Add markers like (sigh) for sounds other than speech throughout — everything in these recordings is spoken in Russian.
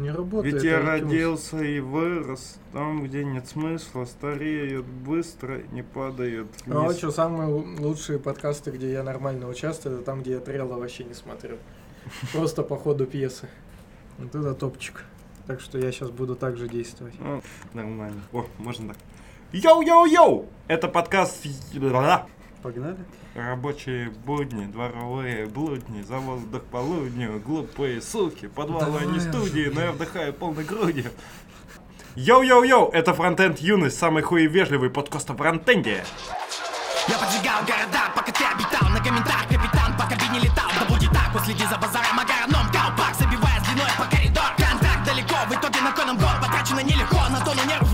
Не работает. Ведь я iTunes. родился и вырос там, где нет смысла, стареют быстро, не падают А вниз. что, самые лу- лучшие подкасты, где я нормально участвую, это там, где я трела вообще не смотрю. (laughs) Просто по ходу пьесы. Вот это топчик. Так что я сейчас буду так же действовать. Ну, нормально. О, можно так. Йоу-йоу-йоу! Это подкаст. Погнали? Рабочие будни, дворовые блудни, за воздух полудню, глупые суки, подвалы Давай не студии, но я вдыхаю полной грудью. Йоу-йоу-йоу, это Фронтенд Юность, самый хуевежливый подкаст о фронтенде. Я поджигал города, пока ты обитал На комментах капитан по кабине летал Да будет так, вот следи за базаром Огородном колпак, забивая длиной по коридор Контакт далеко, в итоге на коном год Потрачено нелегко, на тону нервов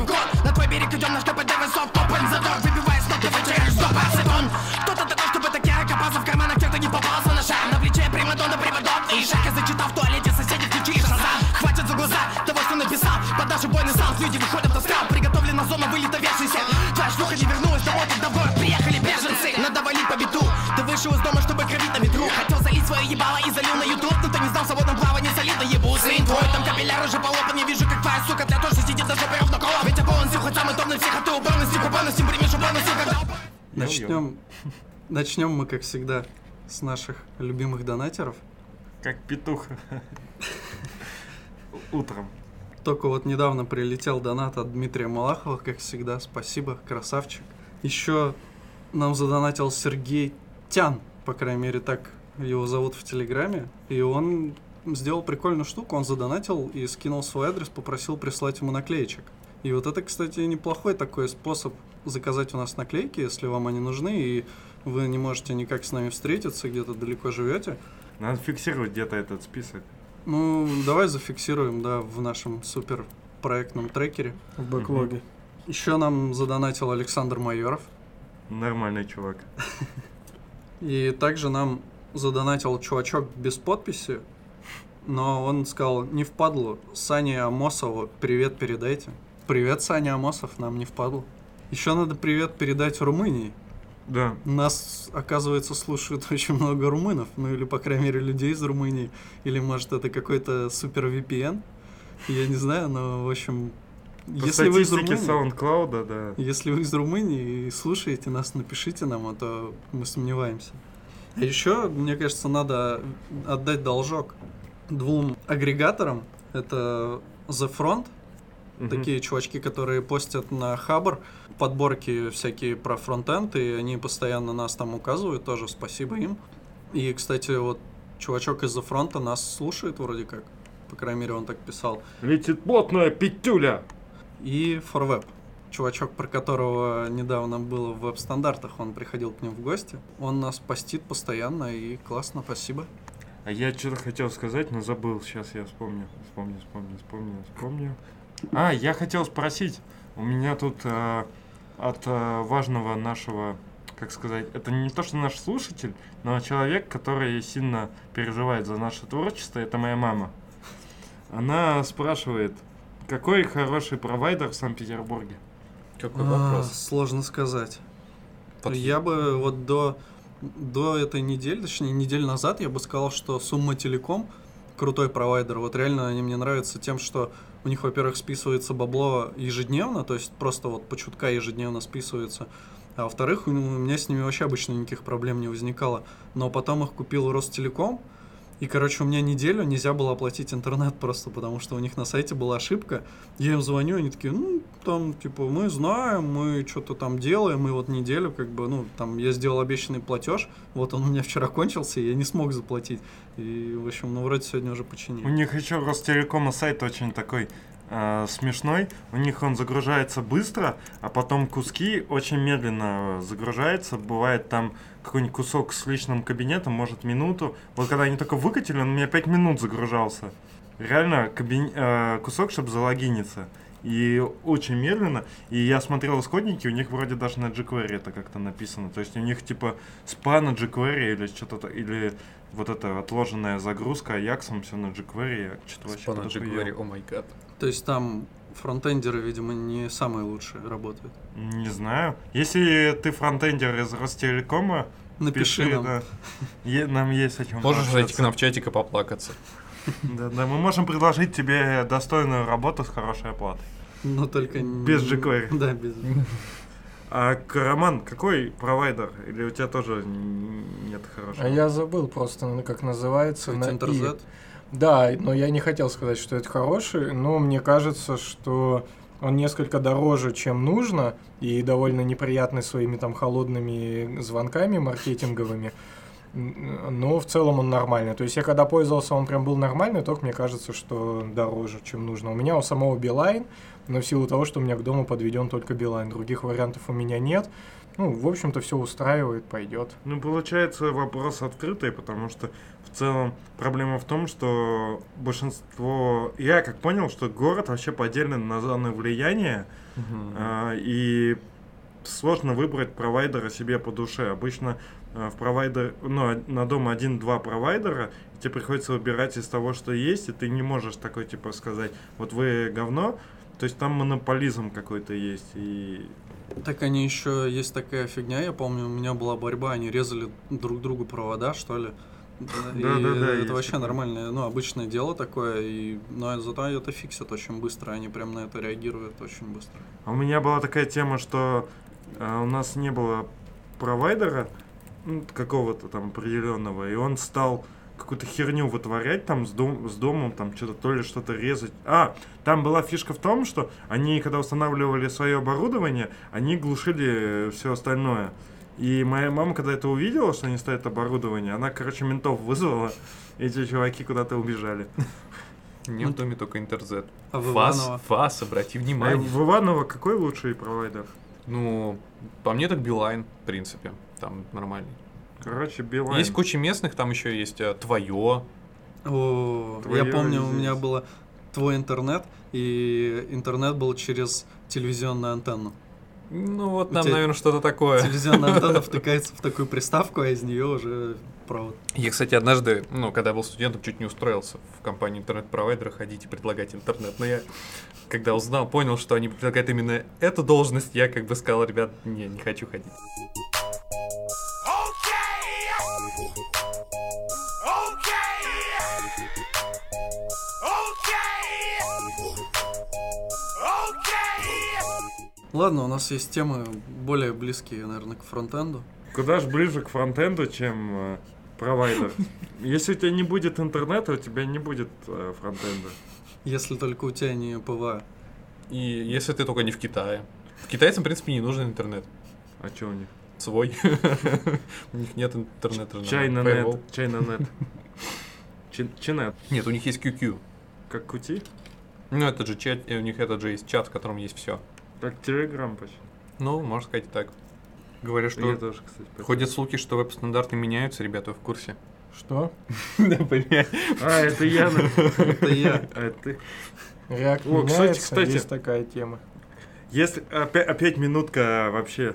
На приводок И шаг, я зачитал в туалете соседей включишь назад Хватит за глаза того, что написал. Под наш убойный саунд люди выходят на скал Приготовлена зона вылета вершися Твоя шлюха не вернулась домой, в город приехали беженцы. Надо валить по биту. Ты вышел из дома, чтобы кровить на ветру. Хотел залить свое ебало и залил на ютуб. Но ты не знал, в свободном плавании солидно ебу Сын твой, там капилляр уже полопан Не вижу, как твоя сука для тоже сидит на жопе ровно кола Ведь обоон хоть самый топ на всех, а ты уборностью купонностью Примешь уборностью, когда Начнем, начнем мы, как всегда, с наших любимых донатеров. Как петух. Утром. Только вот недавно прилетел донат от Дмитрия Малахова, как всегда. Спасибо, красавчик. Еще нам задонатил Сергей Тян, по крайней мере, так его зовут в Телеграме. И он сделал прикольную штуку. Он задонатил и скинул свой адрес, попросил прислать ему наклеечек. И вот это, кстати, неплохой такой способ заказать у нас наклейки, если вам они нужны, и вы не можете никак с нами встретиться, где-то далеко живете. Надо фиксировать где-то этот список. Ну, давай зафиксируем, да, в нашем супер проектном трекере. В бэклоге. Еще нам задонатил Александр Майоров. Нормальный чувак. (laughs) И также нам задонатил чувачок без подписи, но он сказал, не впадлу, Сане Амосову привет передайте. Привет, Саня Амосов, нам не впадлу. Еще надо привет передать Румынии. Да. Нас, оказывается, слушают (laughs) очень много румынов, ну или, по крайней мере, людей из Румынии. Или, может, это какой-то супер VPN. Я не знаю, но, в общем, По если вы из Румынии... SoundCloud, да. Если вы из Румынии и слушаете нас, напишите нам, а то мы сомневаемся. А еще, мне кажется, надо отдать должок двум агрегаторам. Это The Front, Мгм. такие чувачки, которые постят на Хабр подборки всякие про фронтенд, и они постоянно нас там указывают, тоже спасибо им. И, кстати, вот чувачок из The Front нас слушает вроде как, по крайней мере, он так писал. Летит плотная петюля. И ForWeb. Чувачок, про которого недавно было в веб-стандартах, он приходил к ним в гости. Он нас постит постоянно и классно, спасибо. А я что-то хотел сказать, но забыл. Сейчас я вспомню. Вспомню, вспомню, вспомню, вспомню. А, я хотел спросить. У меня тут э, от э, важного нашего, как сказать, это не то, что наш слушатель, но человек, который сильно переживает за наше творчество, это моя мама. Она спрашивает, какой хороший провайдер в Санкт-Петербурге? Какой А, вопрос? Сложно сказать. Под- Я бы вот до, до этой недели, точнее неделю назад, я бы сказал, что Сумма Телеком крутой провайдер. Вот реально они мне нравятся тем, что у них, во-первых, списывается бабло ежедневно, то есть просто вот по чутка ежедневно списывается. А во-вторых, у меня с ними вообще обычно никаких проблем не возникало. Но потом их купил Ростелеком, и, короче, у меня неделю нельзя было оплатить интернет просто, потому что у них на сайте была ошибка. Я им звоню, они такие, ну, там, типа, мы знаем, мы что-то там делаем, и вот неделю, как бы, ну, там, я сделал обещанный платеж, вот он у меня (laughs) вчера кончился, и я не смог заплатить. И, в общем, ну, вроде сегодня уже У починили. них еще Ростелекома сайт очень такой э, смешной. У них он загружается быстро, а потом куски очень медленно загружаются. Бывает там какой-нибудь кусок с личным кабинетом, может минуту. Вот когда они только выкатили, он у меня 5 минут загружался. Реально кабин- э, кусок, чтобы залогиниться. И очень медленно. И я смотрел исходники, у них вроде даже на jQuery это как-то написано. То есть у них типа спа на jQuery или что-то, или вот эта отложенная загрузка Аяксом, все на jQuery, я что-то вообще Спана подохуел. jQuery, о май гад. То есть там фронтендеры, видимо, не самые лучшие работают. Не знаю. Если ты фронтендер из Ростелекома, Напиши пиши, нам. да. Е- нам есть о чем Можешь зайти к нам в чатик и поплакаться. Да, да, мы можем предложить тебе достойную работу с хорошей оплатой. Но только... Без не- jQuery. Да, без... А к- Роман, какой провайдер? Или у тебя тоже нет хорошего? А я забыл просто, ну, как называется. на «и». Интерзет. Да, но я не хотел сказать, что это хороший, но мне кажется, что он несколько дороже, чем нужно, и довольно неприятный своими там холодными звонками маркетинговыми. Но в целом он нормальный. То есть я когда пользовался, он прям был нормальный, только мне кажется, что дороже, чем нужно. У меня у самого Билайн, но в силу того, что у меня к дому подведен только Билайн, других вариантов у меня нет. Ну, в общем-то, все устраивает, пойдет. Ну, получается вопрос открытый, потому что целом проблема в том, что большинство... Я как понял, что город вообще поделен на зоны влияния, а, и сложно выбрать провайдера себе по душе. Обычно а, в провайдер, ну, на дом один-два провайдера, и тебе приходится выбирать из того, что есть, и ты не можешь такой, типа, сказать, вот вы говно, то есть там монополизм какой-то есть, и Так они еще есть такая фигня, я помню, у меня была борьба, они резали друг другу провода, что ли. И Да-да-да, есть это вообще нормальное, ну, обычное дело такое, и, но зато это фиксят очень быстро, они прям на это реагируют очень быстро. А У меня была такая тема, что а, у нас не было провайдера ну, какого-то там определенного, и он стал какую-то херню вытворять там с, дом, с домом, там что-то то ли что-то резать. А, там была фишка в том, что они, когда устанавливали свое оборудование, они глушили все остальное. И моя мама, когда это увидела, что они ставят оборудование, она, короче, ментов вызвала, эти чуваки куда-то убежали. Не в доме только интерзет. А в ФАС? ФАС, обрати А внимание. в Иваново какой лучший провайдер? Ну, по мне так Билайн, в принципе. Там нормальный. Короче, Билайн. Есть куча местных, там еще есть э, твое. О, Твоё я помню, у меня было твой интернет, и интернет был через телевизионную антенну. Ну, вот там, наверное, что-то такое. Телевизионная (laughs) антенна втыкается в такую приставку, а из нее уже провод. Я, кстати, однажды, ну, когда был студентом, чуть не устроился в компанию интернет-провайдера ходить и предлагать интернет. Но я, когда узнал, понял, что они предлагают именно эту должность, я как бы сказал, ребят, не, не хочу ходить. Ладно, у нас есть темы более близкие, наверное, к фронтенду. Куда ж ближе к фронтенду, чем э, провайдер. Если у тебя не будет интернета, у тебя не будет э, фронтенда. Если только у тебя не PWA. И если ты только не в Китае. Китайцам, в принципе, не нужен интернет. А что у них? Свой. (laughs) У них нет интернета. на China Firewall. нет. China net. Чи- Чинет. Нет, у них есть QQ. Как кути? Ну, это же чат, э, у них этот же есть чат, в котором есть все. Как телеграм почти. Ну, можно сказать и так. Говорю, Я что тоже, кстати. такой. ходят слухи, что веб-стандарты меняются, ребята, вы в курсе. Что? (laughs) Да, понятно. А, это я. Это я. А это ты. О, кстати, кстати. есть такая тема. Если опять, опять минутка вообще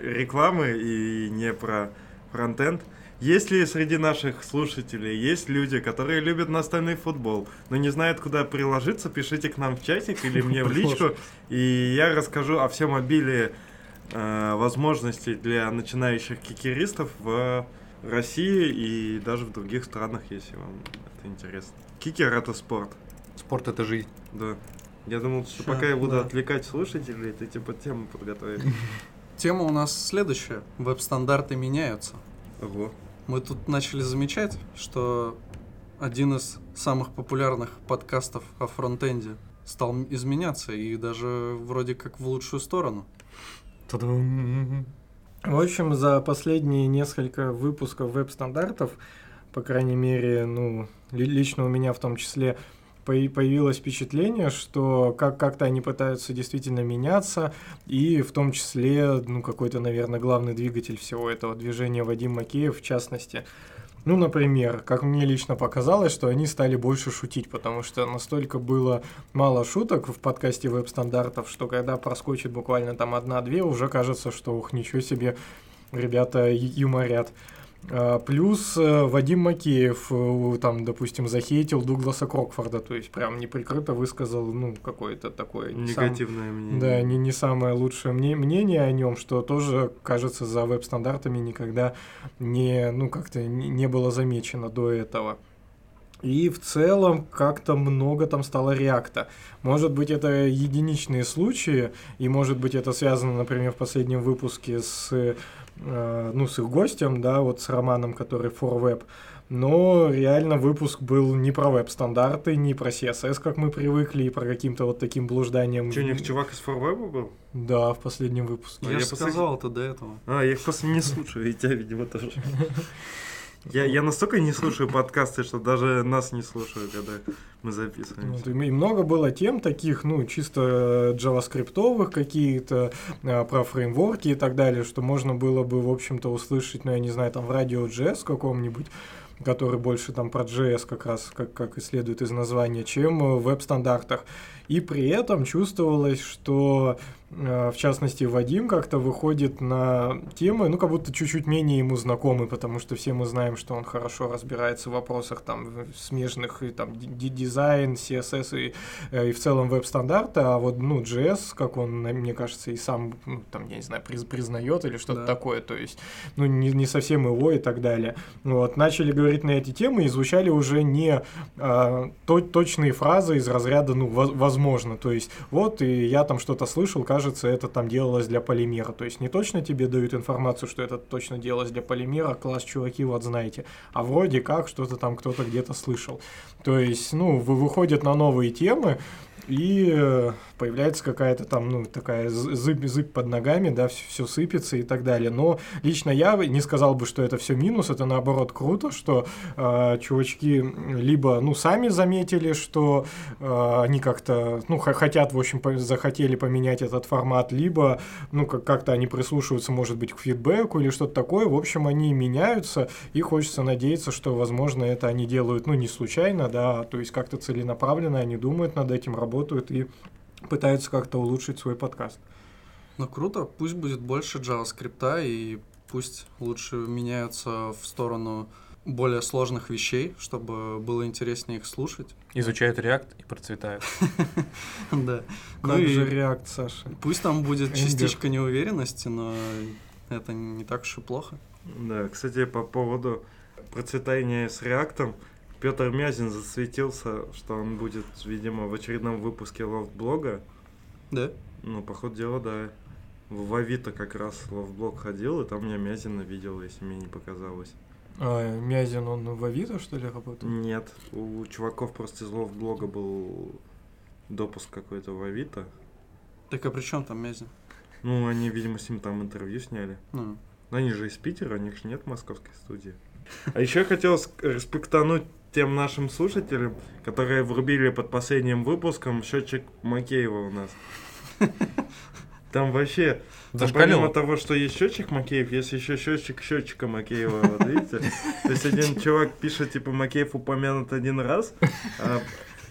рекламы и не про фронтенд. Если среди наших слушателей есть люди, которые любят настольный футбол, но не знают, куда приложиться, пишите к нам в чатик или мне в личку, и я расскажу о всем обилии э, возможностей для начинающих кикеристов в России и даже в других странах, если вам это интересно. Кикер это спорт. Спорт это жизнь. Да. Я думал, что Ща, пока я буду да. отвлекать слушателей, ты типа тему подготовить. (laughs) Тема у нас следующая. Веб-стандарты меняются. Ого. Мы тут начали замечать, что один из самых популярных подкастов о фронтенде стал изменяться и даже вроде как в лучшую сторону. Та-дам. В общем, за последние несколько выпусков веб-стандартов, по крайней мере, ну, ли- лично у меня в том числе, появилось впечатление, что как- как-то они пытаются действительно меняться, и в том числе, ну, какой-то, наверное, главный двигатель всего этого движения Вадим Макеев, в частности. Ну, например, как мне лично показалось, что они стали больше шутить, потому что настолько было мало шуток в подкасте веб-стандартов, что когда проскочит буквально там одна-две, уже кажется, что ух, ничего себе, ребята юморят. А, Плюс э, Вадим Макеев, э, там, допустим, захейтил Дугласа Крокфорда, то есть прям неприкрыто высказал, ну, какое-то такое... не сам- Негативное мнение. да, не, не самое лучшее мне, мнение о нем, что тоже, кажется, за веб-стандартами никогда не, ну, как-то не, не было замечено до этого. И в целом как-то много там стало реакта. Может быть, это единичные случаи, и может быть, это связано, например, в последнем выпуске с, э, ну, с их гостем, да, вот с Романом, который for web но реально выпуск был не про веб-стандарты, не про CSS, как мы привыкли, и про каким-то вот таким блужданием. Что, у них чувак из ForWeb был? Да, в последнем выпуске. Я, я посмотрел. сказал это до этого. А, я их просто не слушаю, и тебя, видимо, тоже. (laughs) Я, я настолько не слушаю подкасты, что даже нас не слушаю, когда мы записываемся. Вот, и много было тем таких, ну, чисто джаваскриптовых какие-то, а, про фреймворки и так далее, что можно было бы, в общем-то, услышать, ну, я не знаю, там в радио JS каком-нибудь, который больше там про JS как раз, как, как и следует из названия, чем в веб-стандартах. И при этом чувствовалось, что э, в частности Вадим как-то выходит на темы, ну как будто чуть-чуть менее ему знакомы, потому что все мы знаем, что он хорошо разбирается в вопросах там смежных и там ди- дизайн, CSS и, э, и в целом веб-стандарты, а вот ну JS, как он, мне кажется, и сам ну, там я не знаю приз- признает или что-то Да. такое, то есть ну не, не совсем его и так далее. Вот начали говорить на эти темы и звучали уже не а, то- точные фразы из разряда, ну, воз- возможно, то есть, вот, и я там что-то слышал, кажется, это там делалось для полимера, то есть, не точно тебе дают информацию, что это точно делалось для полимера, класс, чуваки, вот знаете, а вроде как что-то там кто-то где-то слышал. То есть, ну, вы выходят на новые темы, и э, появляется какая-то там, ну, такая з- зыбь, зыбь под ногами, да, все, сыпется и так далее. Но лично я не сказал бы, что это все минус, это наоборот круто, что э, чувачки либо, ну, сами заметили, что э, они как-то, ну, хотят, в общем, захотели поменять этот формат, либо, ну, как- как-то они прислушиваются, может быть, к фидбэку или что-то такое. В общем, они меняются, и хочется надеяться, что, возможно, это они делают, ну, не случайно, да, а то есть как-то целенаправленно они думают над этим, работают и пытаются как-то улучшить свой подкаст. Ну круто, пусть будет больше JavaScript и пусть лучше меняются в сторону более сложных вещей, чтобы было интереснее их слушать. Изучают React и процветают. (laughs) Да. Как Ну и же реакт, Саша? пусть там будет частичка неуверенности, но это не так уж и плохо. Да, кстати, по поводу процветания с реактом, Петр Мязин засветился, что он будет, видимо, в очередном выпуске лофт-блога. Да? Ну, по ходу дела, да. В Авито как раз лофт-блог ходил, и там меня Мязина видел, если мне не показалось. А, Мязин, он в Авито, что ли, работает? Нет, у чуваков просто из лофт-блога был допуск какой-то в Авито. Так а при чем там Мезин? Ну, они, видимо, с ним там интервью сняли. Ну, Но они же из Питера, у них же нет московской студии. А еще я хотел респектануть тем нашим слушателям, которые врубили под последним выпуском счетчик Макеева у нас. (laughs) Там вообще, там помимо того, что есть счетчик Макеев, есть еще счетчик счетчика Макеева, вот видите? То есть один чувак пишет, типа, Макеев упомянут один раз, а,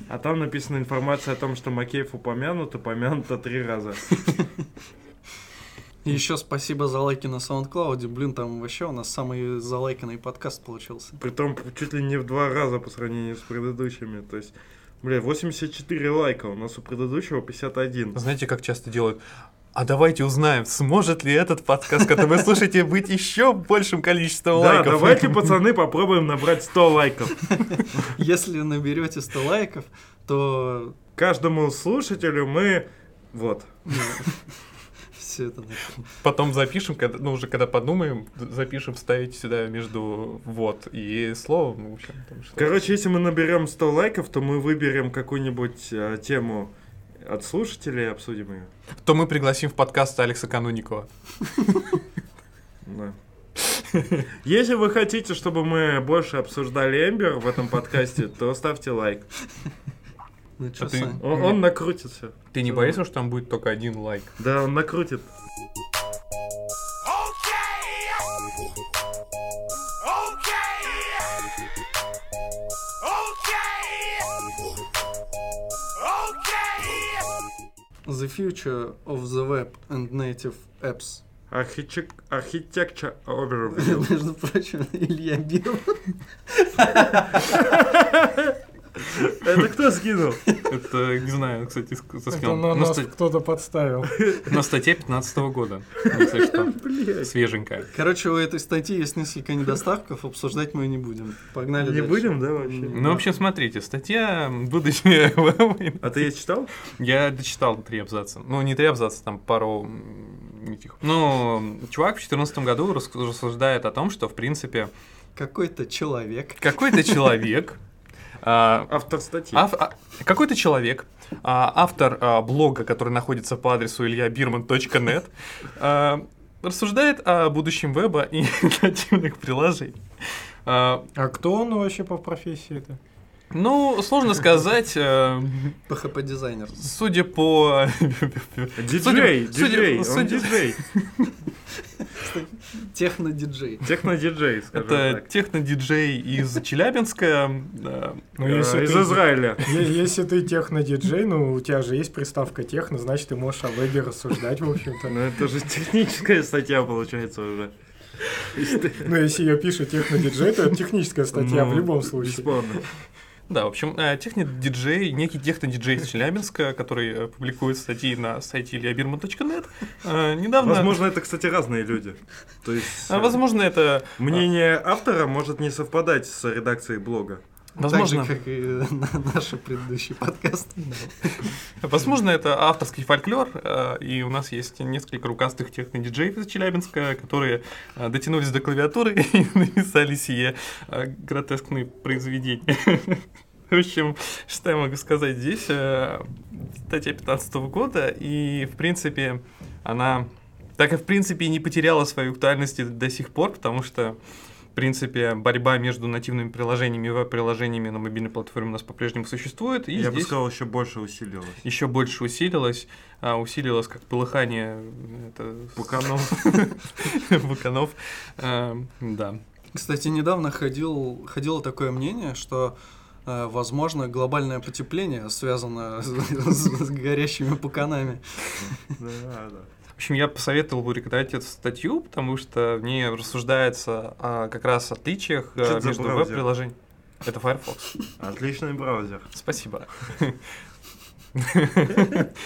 а там написана информация о том, что Макеев упомянут, упомянуто три раза. И еще спасибо за лайки на SoundCloud. Блин, там вообще у нас самый залайканный подкаст получился. Притом чуть ли не в два раза по сравнению с предыдущими. То есть, бля, 84 лайка, у нас у предыдущего 51. Знаете, как часто делают? А давайте узнаем, сможет ли этот подкаст, который вы слушаете, быть еще большим количеством Да, лайков. давайте, пацаны, попробуем набрать 100 лайков. (laughs) Если наберете 100 лайков, то Каждому слушателю мы... Вот. Все это... Потом запишем, когда, ну уже когда подумаем, запишем, ставить сюда между вот и словом, в общем, там что. Короче, если мы наберем 100 лайков, то мы выберем какую-нибудь э, тему от слушателей и обсудим ее. То мы пригласим в подкаст Алекса Кануникова. Да. Если вы хотите, чтобы мы больше обсуждали Эмбер в этом подкасте, то ставьте лайк. Ну чё, А ты-? Он, он накрутит все. Ты не боишься, что там будет только один лайк? Да, он накрутит. The future of the web and native apps. Архитек... Architecture (laughs) overview. Между прочим, Илья Биров. (laughs) Это кто скинул? Это, не знаю, кстати, с- со Это скинул. на На, нас кто-то подставил. на статье 15 года. Свеженькая. Короче, у этой статьи есть несколько недостатков, обсуждать мы не будем. Погнали Не дальше. будем, да, вообще? Ну, в общем, смотрите, статья будущее. А ты ее читал? Я дочитал три абзаца. Ну, не три абзаца, там пару этих. Ну, чувак в 2014 году рас- рассуждает о том, что, в принципе, Какой-то человек. какой-то человек, Автор статьи. ав- а, какой-то человек, а, автор а, блога, который находится по адресу ильябирман.нет, а, рассуждает о будущем веба и (laughs) нативных приложений. А, А кто он вообще по профессии это? Ну, сложно сказать, э, PHP-дизайнер. судя по... (laughs) Диджей, диджей, он диджей. Техно-диджей. Техно-диджей, скажем Это так. техно-диджей из Челябинска. Ну, если Из ты- Израиля. Если ты техно-диджей, ну, у тебя же есть приставка техно, значит, ты можешь о вебе рассуждать, в общем-то. Ну это же техническая статья получается уже. Ну, если ее пишет техно-диджей, то это техническая статья Ну, в любом случае. Бесспорно. Да, в общем, э, техно-диджей, некий техно-диджей из Челябинска, который э, публикует статьи на сайте iliabirman.net, э, недавно... Возможно, это, кстати, разные люди. То есть А, Возможно, это... мнение автора может не совпадать с редакцией блога. Возможно, Так же, как и (laughs) на- наши предыдущие подкасты. возможно, это авторский фольклор, э, и у нас есть несколько рукастых техно-диджеев из Челябинска, которые э, дотянулись до клавиатуры (laughs) и написали сие э, гротескные произведения. (laughs) В общем, что я могу сказать здесь? Статья 15 года, и, в принципе, она так и, в принципе, не потеряла свою актуальность до сих пор, потому что, принципе, борьба между нативными приложениями и веб-приложениями на мобильной платформе у нас по-прежнему существует, и Я бы сказал, еще больше усилилось. еще больше усилилось, а, усилилось как полыхание это, Буканов. (laughs) буканов. А, да. Кстати, недавно ходил, ходило такое мнение, что э, возможно глобальное потепление связано с, (laughs) с- с горящими пуканами. Да, да. В общем, я посоветовал бы рекомендовать эту статью, потому что в ней рассуждается о как раз отличиях Что э, за между браузер? веб-приложениями. Это Firefox. Отличный браузер. Спасибо. (laughs)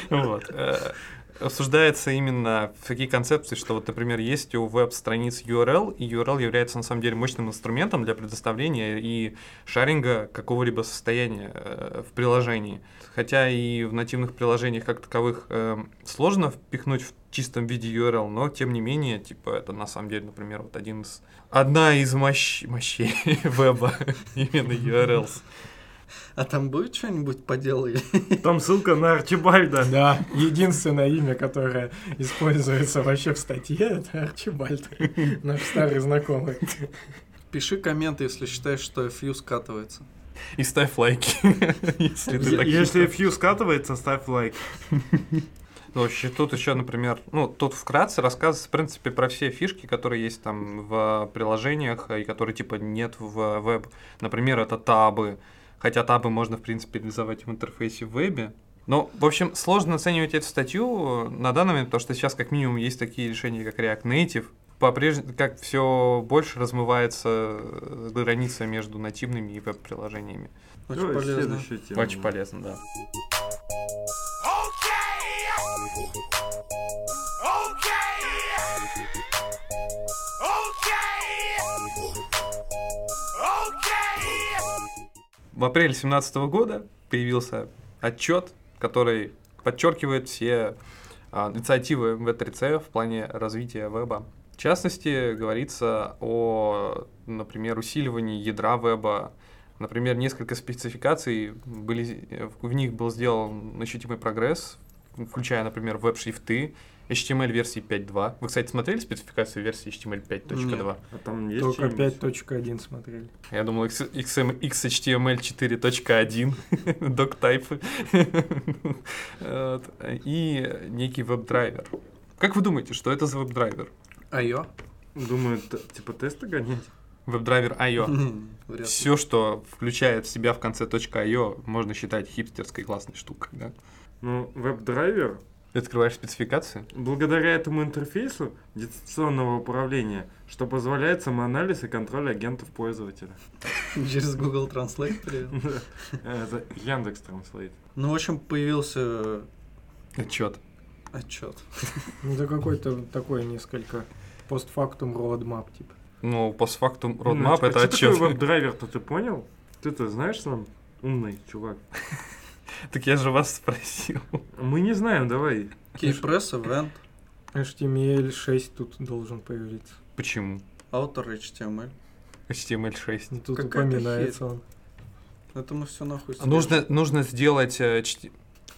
Вот. Э, Обсуждается именно такие концепции, что вот, например, есть у веб-страниц URL, и URL является на самом деле мощным инструментом для предоставления и шаринга какого-либо состояния э, в приложении. Хотя и в нативных приложениях как таковых э, сложно впихнуть в чистом виде URL, но тем не менее, типа, это на самом деле, например, вот один из одна из мощ- мощей (laughs) веба, именно URLs. А там будет что-нибудь по делу? Там ссылка на Арчибальда. Да, единственное имя, которое используется вообще в статье, это Арчибальд, наш старый знакомый. Пиши комменты, если считаешь, что FU скатывается. И ставь лайки, (laughs) если фью скатывается, ставь лайк. Ну, вообще, тут еще, например, ну, тут вкратце рассказывается, в принципе, про все фишки, которые есть там в приложениях и которые, типа, нет в веб. Например, это табы. Хотя табы можно, в принципе, реализовать в интерфейсе в вебе. Но, в общем, сложно оценивать эту статью на данный момент, потому что сейчас, как минимум, есть такие решения, как React Native. По-прежнему, как все больше размывается граница между нативными и веб-приложениями. Очень Давай полезно. тему. Очень полезно, да. В апреле 2017 года появился отчет, который подчеркивает все а, инициативы V3C в плане развития веба. В частности, говорится о, например, усиливании ядра веба. Например, несколько спецификаций, были, в них был сделан ощутимый прогресс, включая, например, веб-шрифты, HTML версии 5.2. Вы, кстати, смотрели спецификацию версии HTML 5.2? А там есть Только что-нибудь? 5.1 смотрели. Я думал, X- XM XHTML 4.1, (laughs) doctype ы. Вот. И некий WebDriver. Как вы думаете, что это за WebDriver? IO? Думаю, типа тесты гонять. WebDriver IO. Все, что включает в себя в конце .io, можно считать хипстерской классной штукой, да? Ну, WebDriver Ты открываешь спецификации? Благодаря этому интерфейсу дистанционного управления, что позволяет самоанализ и контроль агентов пользователя. Через Google Translate привел. (laughs) Э, Яндекс Транслейт. Ну, в общем, появился Отчет. отчет. Ну, это какой-то такой несколько постфактум roadmap, типа. Ну, постфактум Ну, roadmap а это что отчет. такое веб-драйвер-то, ты понял? Ты-то знаешь сам? Умный чувак. (laughs) Так я же вас спросил. Мы не знаем, давай. Keypress, Event, HTML 6 тут должен появиться. Почему? Outer HTML. HTML6. Ну, Тут упоминается он. Это мы все нахуй А Нужно, нужно сделать... э, чти-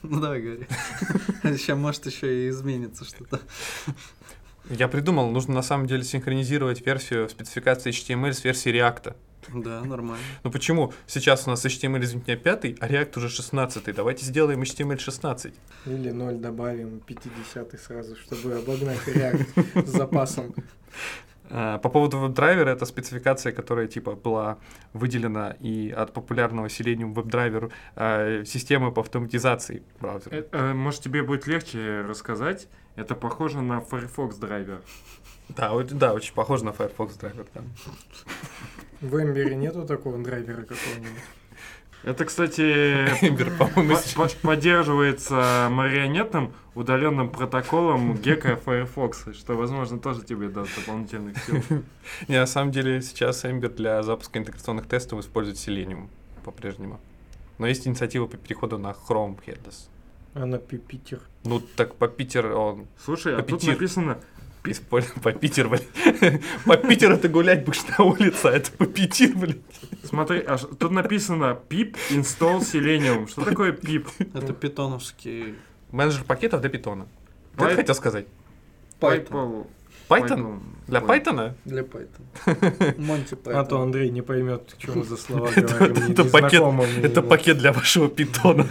Ну давай, говори. (laughs) (laughs) Сейчас, может, еще и изменится что-то. Я придумал, нужно на самом деле синхронизировать версию спецификации HTML с версией React. Да, нормально. Ну почему? Сейчас у нас HTML, извините меня, 5, а React уже 16. Давайте сделаем HTML 16. Или 0 добавим, 50 сразу, чтобы обогнать React с запасом. (laughs) А, По поводу веб-драйвера, это спецификация, которая типа была выделена и от популярного Selenium веб-драйвер а, системы по автоматизации браузера. Э, э, Может, тебе будет легче рассказать? Это похоже на Firefox драйвер. Да, да, очень похоже на Firefox драйвер. да. В Эмбере нету такого драйвера какого-нибудь? Это, кстати, Ember, по-моему, по- поддерживается марионетным удаленным протоколом Gecko Firefox, что, возможно, тоже тебе даст дополнительных сил. Не, на самом деле сейчас Ember для запуска интеграционных тестов использует Selenium по-прежнему. Но есть инициатива по переходу на Chrome Headless. А на Питер. Ну, так по Питер он Слушай, а тут Аппетит. написано использует по Питер, блин. (laughs) По Питеру ты гулять будешь на улице, а это по Питер, блин. Смотри, а тут написано pip install selenium. Что такое pip? Это питоновский Менеджер пакетов для питона. Ты это хотел сказать? Python Python? Для Python? для Python. (laughs) Монти А то Python. Андрей не поймет, что мы за слова (laughs) Это- говорим. это Это пакет для вашего питона.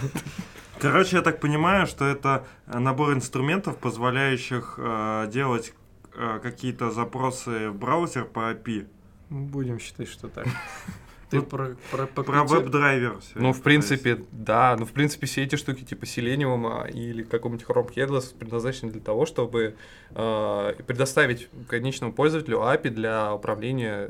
Короче, я так понимаю, что это э, набор инструментов, позволяющих э, делать э, какие-то запросы в браузер по API. Будем считать, что так. (laughs) Ты про, про, по Про пяти- веб-драйвер. Ну, в принципе, да. Ну, в принципе, все эти штуки типа Selenium а, или какого-нибудь Chrome Headless предназначены для того, чтобы э, предоставить конечному пользователю API для управления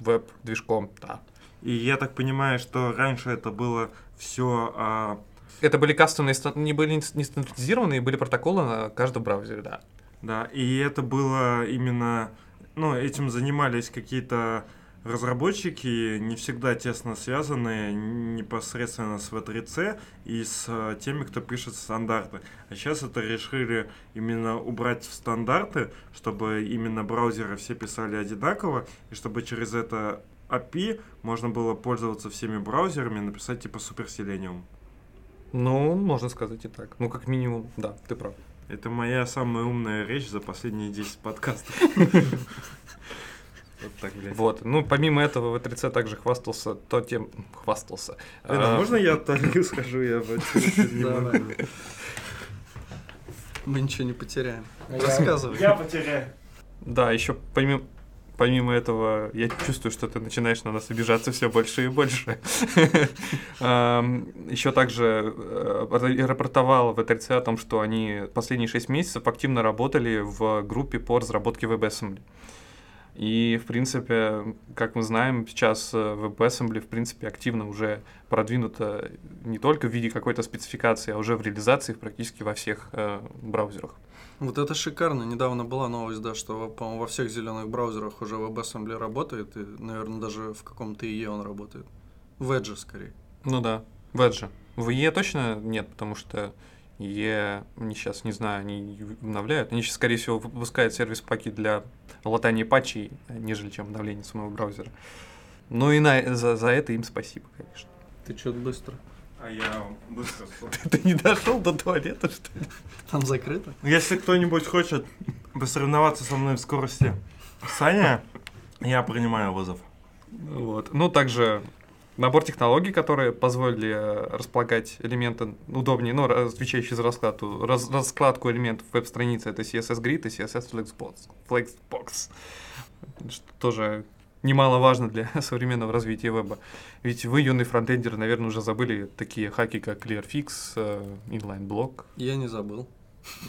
веб-движком. Да. И я так понимаю, что раньше это было все... Это были кастомные, не были не стандартизированные, были протоколы на каждом браузере, да. да, и это было именно... Ну, этим занимались какие-то разработчики, не всегда тесно связанные непосредственно с V3C и с э, теми, кто пишет стандарты. А сейчас это решили именно убрать в стандарты, чтобы именно браузеры все писали одинаково, и чтобы через это API можно было пользоваться всеми браузерами, написать типа Super Selenium. Ну, можно сказать и так. Ну, как минимум, да, ты прав. Это моя самая умная речь за последние 10 подкастов. Вот так, блядь. Вот. Ну, помимо этого, V3C также хвастался то тем... Хвастался. Лена, А, можно я отдалю, (laughs) скажу, я вообще не Давай. могу. Мы ничего не потеряем. А Рассказывай. Я потеряю. Да, еще помимо, помимо этого, я чувствую, что ты начинаешь на нас обижаться все больше и больше. (laughs) Еще также э, рапортовал V3C о том, что они последние 6 месяцев активно работали в группе по разработке WebAssembly. И, в принципе, как мы знаем, сейчас э, WebAssembly, в принципе, активно уже продвинуто не только в виде какой-то спецификации, а уже в реализации практически во всех э, браузерах. Вот это шикарно. Недавно была новость, да, что, по-моему, во всех зеленых браузерах уже WebAssembly работает, и, наверное, даже в каком-то IE он работает. В Edge, скорее. Ну да, в Edge. В EE точно нет, потому что EE, они сейчас, не знаю, они обновляют. Они сейчас, скорее всего, выпускают сервис-паки для латания патчей, нежели чем обновление самого браузера. Ну и на, за, за это им спасибо, конечно. Ты что-то быстро. А я быстро. Ты не дошел до туалета, что ли? Там закрыто? Если кто-нибудь хочет посоревноваться со мной в скорости Саня, я принимаю вызов. Вот. Ну, также набор технологий, которые позволили э, располагать элементы удобнее, ну, отвечающие за раскладку, раз- раскладку элементов веб-страницы, это CSS Grid и CSS Flexbox. Flexbox. Что тоже немаловажно для (laughs) современного развития веба. Ведь вы, юные фронтендеры, наверное, уже забыли такие хаки, как ClearFix, э, Inline Block. Я не забыл.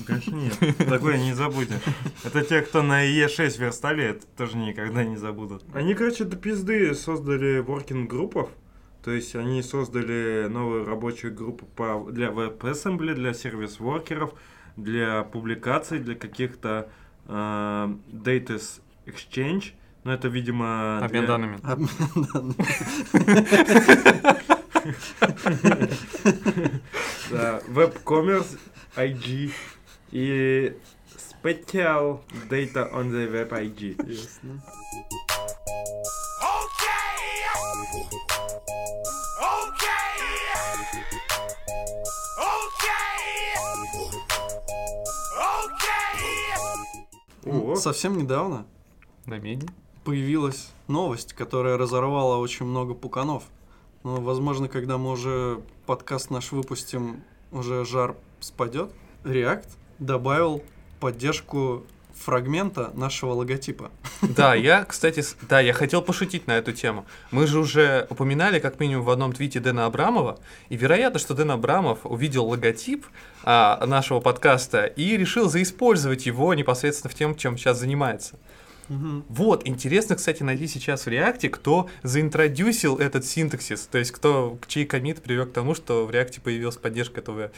Конечно, нет. Такое не забудем. Это те, кто на Е6 верстали, это тоже никогда не забудут. Они, короче, до пизды создали working группов. То есть они создали новую рабочую группу по, для WebAssembly, для сервис-воркеров, для публикаций, для каких-то э, data exchange. Но это, видимо... Обмен для- данными. Обмен Да, Web-commerce IG и Special Data on the Web IG. Ясно. О, Совсем недавно На меди. Появилась новость, которая разорвала очень много пуканов. Но, возможно, когда мы уже подкаст наш выпустим, уже жар спадет. React добавил поддержку фрагмента нашего логотипа. Да, я, кстати, да, я хотел пошутить на эту тему. Мы же уже упоминали, как минимум, в одном твите Дэна Абрамова, и вероятно, что Дэн Абрамов увидел логотип а, нашего подкаста и решил заиспользовать его непосредственно в тем, чем сейчас занимается. Вот, интересно, кстати, найти сейчас в Реакте, кто заинтродюсил этот синтаксис, то есть кто, чей комит привел к тому, что в Реакте появилась поддержка этого.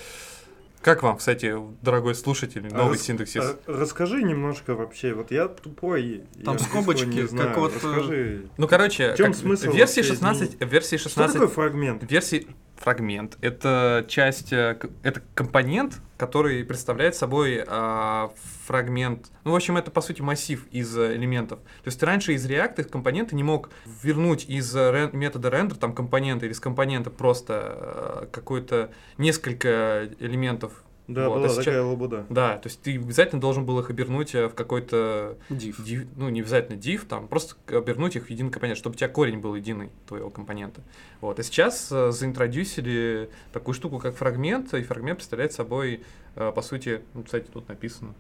Как вам, кстати, дорогой слушатель, а новый рас- синтаксис? а расскажи немножко вообще, вот я тупой. Там я скобочки, не как знаю. вот, э, Расскажи. Ну, короче, в чём как- смысл в версии вообще 16, в версии Что 16 такое фрагмент? версии фрагмент это часть, э, это компонент, который представляет собой а, фрагмент. Ну, в общем, это по сути массив из э, элементов. То есть ты раньше из React компоненты не мог вернуть из э, рен- метода render там компоненты или из компонента просто э, какое-то несколько элементов. Да, Вот, а была сейчас- такая лабуда. Да, то есть ты обязательно должен был их обернуть э, в какой-то Div. div, ну, не обязательно div, там, просто обернуть их в единый компонент, чтобы у тебя корень был единый твоего компонента. Вот. И сейчас э, заинтродюсили такую штуку, как фрагмент, и фрагмент представляет собой, э, по сути, ну, кстати, тут написано,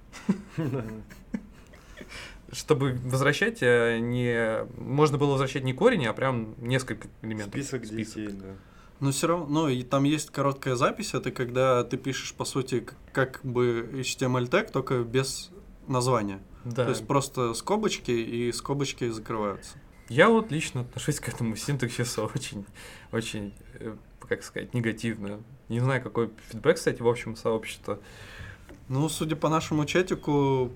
(laughs) чтобы возвращать э, не... Можно было возвращать не корень, а прям несколько элементов. Список детей, да. Но все равно, ну, и там есть короткая запись, это когда ты пишешь, по сути, как бы HTML тег, только без названия. Да. То есть просто скобочки, и скобочки закрываются. Я вот лично отношусь к этому синтаксису очень, очень, э, как сказать, негативно. Не знаю, какой фидбэк, кстати, в общем сообщества. Ну, судя по нашему чатику,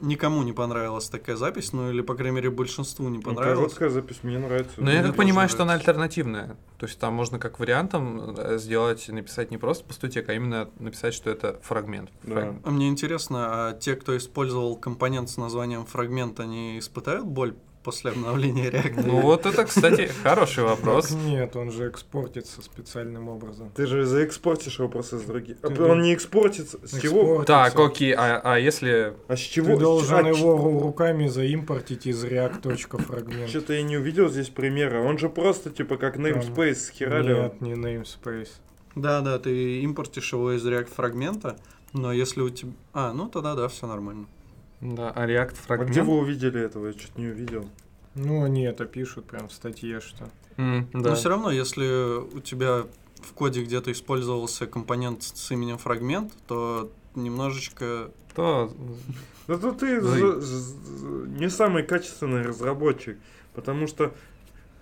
никому не понравилась такая запись, ну или, по крайней мере, большинству не Ну, понравилось. Короткая запись, мне нравится. Но я Мне так тоже понимаю, что нравится. она альтернативная. То есть там можно как вариантом э, сделать, написать не просто пустотек, а именно написать, что это фрагмент. Да. Фрагмент. А мне интересно, а те, кто использовал компонент с названием фрагмент, они испытают боль после обновления React? Ну вот это, кстати, хороший вопрос. (laughs) Нет, он же экспортится специальным образом. Ты же заэкспортишь его просто с других. А он не экспортится. С чего? Так, окей, а, а если... А с чего? Ты должен а, его ру- руками заимпортить из react.fragment. Что-то я не увидел здесь примера. Он же просто типа как namespace схерали. Нет, не namespace. Да, да, ты импортишь его из React фрагмента, но если у тебя... А, ну тогда да, все нормально. Да, а React А где фрагмент? вы увидели этого? Я что-то не увидел. Ну, они это пишут прям в статье, что... М, да. Но все равно, если у тебя в коде где-то использовался компонент с именем фрагмент, то немножечко... То Да то ты за- не самый качественный разработчик. Потому что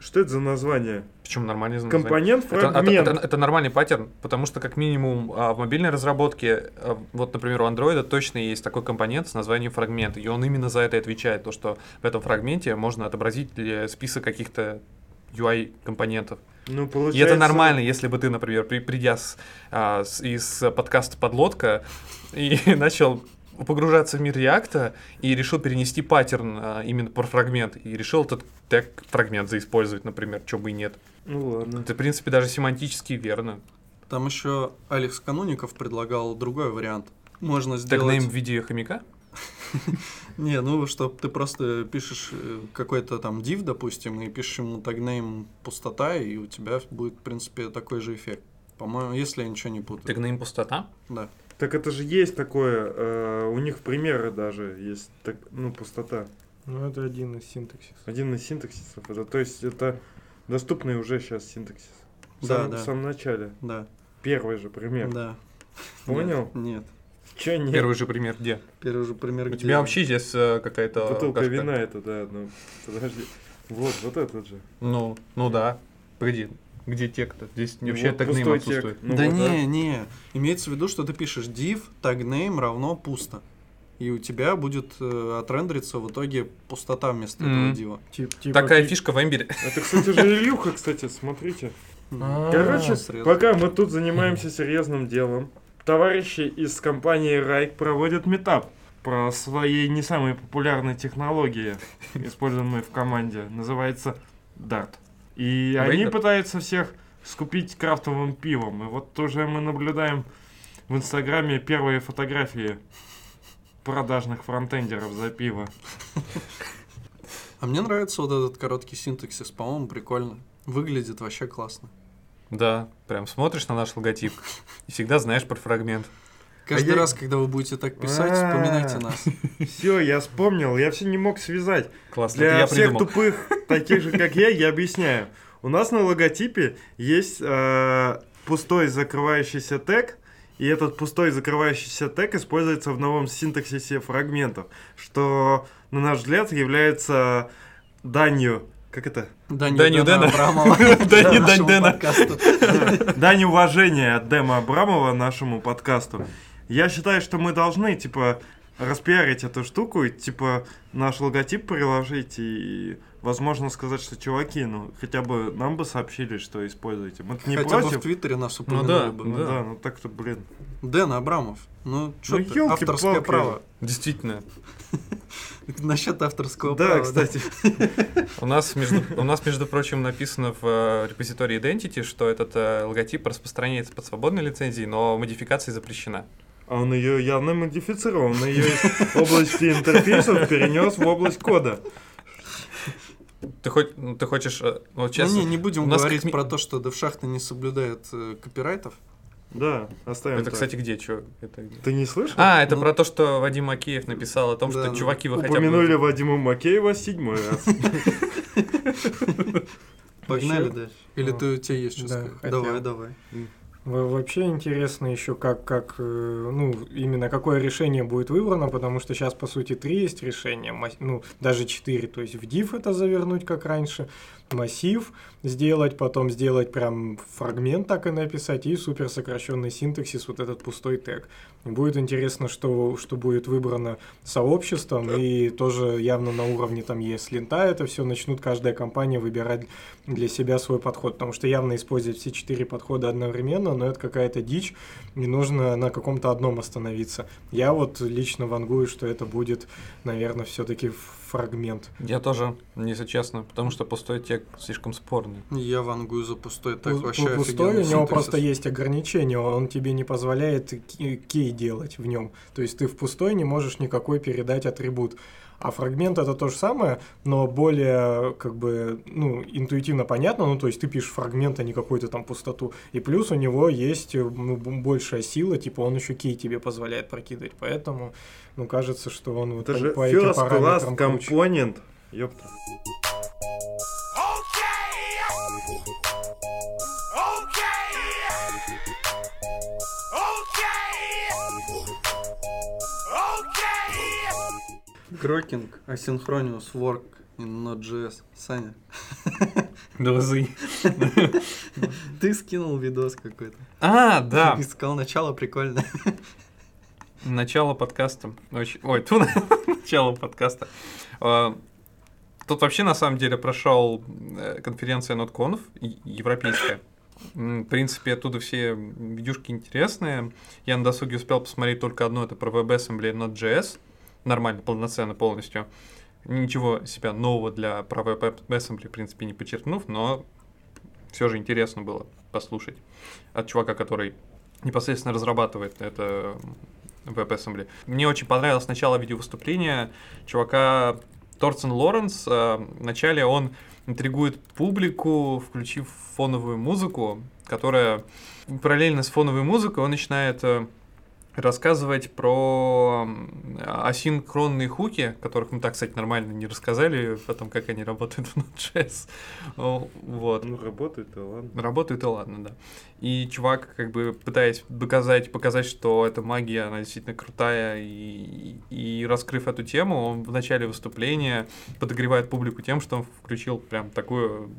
что это за название? Почему нормальный название? Компонент Это, это- фрагмент. это- это нормальный паттерн, потому что как минимум а, в мобильной разработке, а, вот, например, у Android точно есть такой компонент с названием фрагмент, и он именно за это и отвечает, то, что в этом фрагменте можно отобразить э, список каких-то UI-компонентов. Ну, И получается... это нормально, если бы ты, например, при- придя с, а, с- из подкаста «Подлодка» и (laughs) начал погружаться в мир Реакта и решил перенести паттерн а, именно про фрагмент, и решил этот тег фрагмент заиспользовать, например, чего бы и нет. Ну ладно. Это, в принципе, даже семантически верно. Там еще Алекс Кануников предлагал другой вариант. Можно сделать... Тегнейм в виде хомяка? (laughs) Не, ну, что ты просто пишешь э, какой-то там div, допустим, и пишешь ему тагнейм пустота, и у тебя будет, в принципе, такой же эффект. По-моему, если я ничего не путаю. Тегнейм пустота? Да. Так это же есть такое, э, у них примеры даже есть, так, ну, пустота. Ну, это один из синтаксисов. Один из синтаксисов. Это, то есть это доступный уже сейчас синтаксис. В Да, самом, да. в самом начале. Да. Первый же пример. Да. Понял? Нет. нет. Че нет? Первый же пример где? Первый же пример, У где- тебя вообще здесь э, какая-то... Бутылка алкашка. вина это, да, ну, подожди. Вот, вот этот же. Ну, ну да. Погоди, где текст-то? Здесь вообще Вот тагнейм пустой отсутствует. Ну да вот, не, не. Имеется в виду, что ты пишешь div tagname равно пусто. И у тебя будет э, отрендериться в итоге пустота вместо Мгм. этого дива. Тип- типа Такая пи- фишка в Эмбере. Это, кстати, же Ильюха, кстати, смотрите. А, Короче, пока мы тут занимаемся серьезным делом, товарищи из компании Райк проводят метап про свои не самые популярные технологии, (laughs) используемые в команде. Называется Dart. И они Вейдер? пытаются всех скупить крафтовым пивом. И вот уже мы наблюдаем в Инстаграме первые фотографии продажных фронтендеров за пиво. А мне нравится вот этот короткий синтаксис, по-моему, прикольно. Выглядит вообще классно. Да, прям смотришь на наш логотип и всегда знаешь про фрагмент. Каждый я- раз, когда вы будете так писать, А. вспоминайте нас. (laughs) Все, я вспомнил, я все не мог связать. Классно, это Для я всех придумал. тупых, таких же, как я, я объясняю. У нас на логотипе есть э, пустой закрывающийся тег, и этот пустой закрывающийся тег используется в новом синтаксисе фрагментов, что, на наш взгляд, является данью, как это? Даню, Даню Дэна Дэна. Абрамова. (laughs) Дани нашему Дань Дэна. подкасту. Дань уважения от Дэма Абрамова нашему подкасту. Я считаю, что мы должны, типа, распиарить эту штуку, и, типа, наш логотип приложить и, возможно, сказать, что, чуваки, ну, хотя бы нам бы сообщили, что используете. Мы не Хотя бы против. в Твиттере нас да, упомянули бы. Ну Да. да, ну так-то, блин. Дэн Абрамов. Ну, что Ну, ты, авторское право. Действительно. (laughs) Насчет авторского Да, права. кстати. У нас, между, у нас, между прочим, написано в э, репозитории Identity, что этот э, логотип распространяется под свободной лицензией, но модификация запрещена. А он ее явно модифицировал. Он ее из области интерфейсов перенес в область кода. Ты, хоть, ну, ты хочешь... э, Ну, сейчас, не, не будем говорить как про то, что DevShafты не соблюдает э, копирайтов. Да, оставим это, так. кстати, где? Чё? Это где? Ты не слышал? А, это Ну. про то, что Вадим Макеев написал о том, Да, что да. чуваки, вы хотя Упомянули бы... Вадима Макеева седьмой раз. Погнали дальше. Или Ну, ты, у тебя есть что сказать? Давай, давай. Во- Вообще интересно еще, как, как, э, ну, именно какое решение будет выбрано, потому что сейчас, по сути, три есть решения, ну, даже четыре, то есть в div это завернуть, как раньше, массив сделать, потом сделать прям фрагмент так и написать, и супер сокращенный синтаксис, вот этот пустой тег. Будет интересно, что, что будет выбрано сообществом, и тоже явно на уровне там есть лента, это все начнут каждая компания выбирать для себя свой подход, потому что явно использовать все четыре подхода одновременно, но это какая-то дичь, и нужно на каком-то одном остановиться. Я вот лично вангую, что это будет, наверное, все-таки фрагмент. Я тоже, если честно, потому что пустой тек слишком спорный. Я вангую за пустой так Пу- вообще пу- Пустой, у него синтаксис. просто есть ограничения, он тебе не позволяет кей делать в нем. То есть ты в пустой не можешь никакой передать атрибут. А фрагмент это то же самое, но более как бы ну, интуитивно понятно. Ну, то есть ты пишешь фрагмент, а не какую-то там пустоту. И плюс у него есть ну, большая сила, типа он еще кей тебе позволяет прокидывать. Поэтому, ну, кажется, что он вот Это по, же по этим first class параметрам круче. компонент. Ёпта. Грокинг, asynchronous work in Node.js. Саня, Дозы. ты скинул видос какой-то. А, да. И сказал, начало прикольно. Начало подкаста. Ой, тьфу, (laughs) начало подкаста. А, Тут вообще, на самом деле, прошел э, конференция NotConf, и- европейская. В принципе, оттуда все видюшки интересные. Я на досуге успел посмотреть только одно, это про WebAssembly и Node.js. Нормально, полноценно, полностью. Ничего себя нового для про WebAssembly, в принципе, не подчеркнув, но все же интересно было послушать от чувака, который непосредственно разрабатывает это WebAssembly. Мне очень понравилось начало видеовыступления чувака Торцен Лоренс. Э, Вначале он интригует публику, включив фоновую музыку, которая параллельно с фоновой музыкой он начинает э, рассказывать про асинхронные хуки, которых мы так, кстати, нормально не рассказали, о том, как они работают в Node.js. Вот. Ну, работает, да ладно. Работает и ладно, да. И чувак, как бы пытаясь доказать, показать, что эта магия, она действительно крутая, и, и раскрыв эту тему, он в начале выступления подогревает публику тем, что он включил прям такую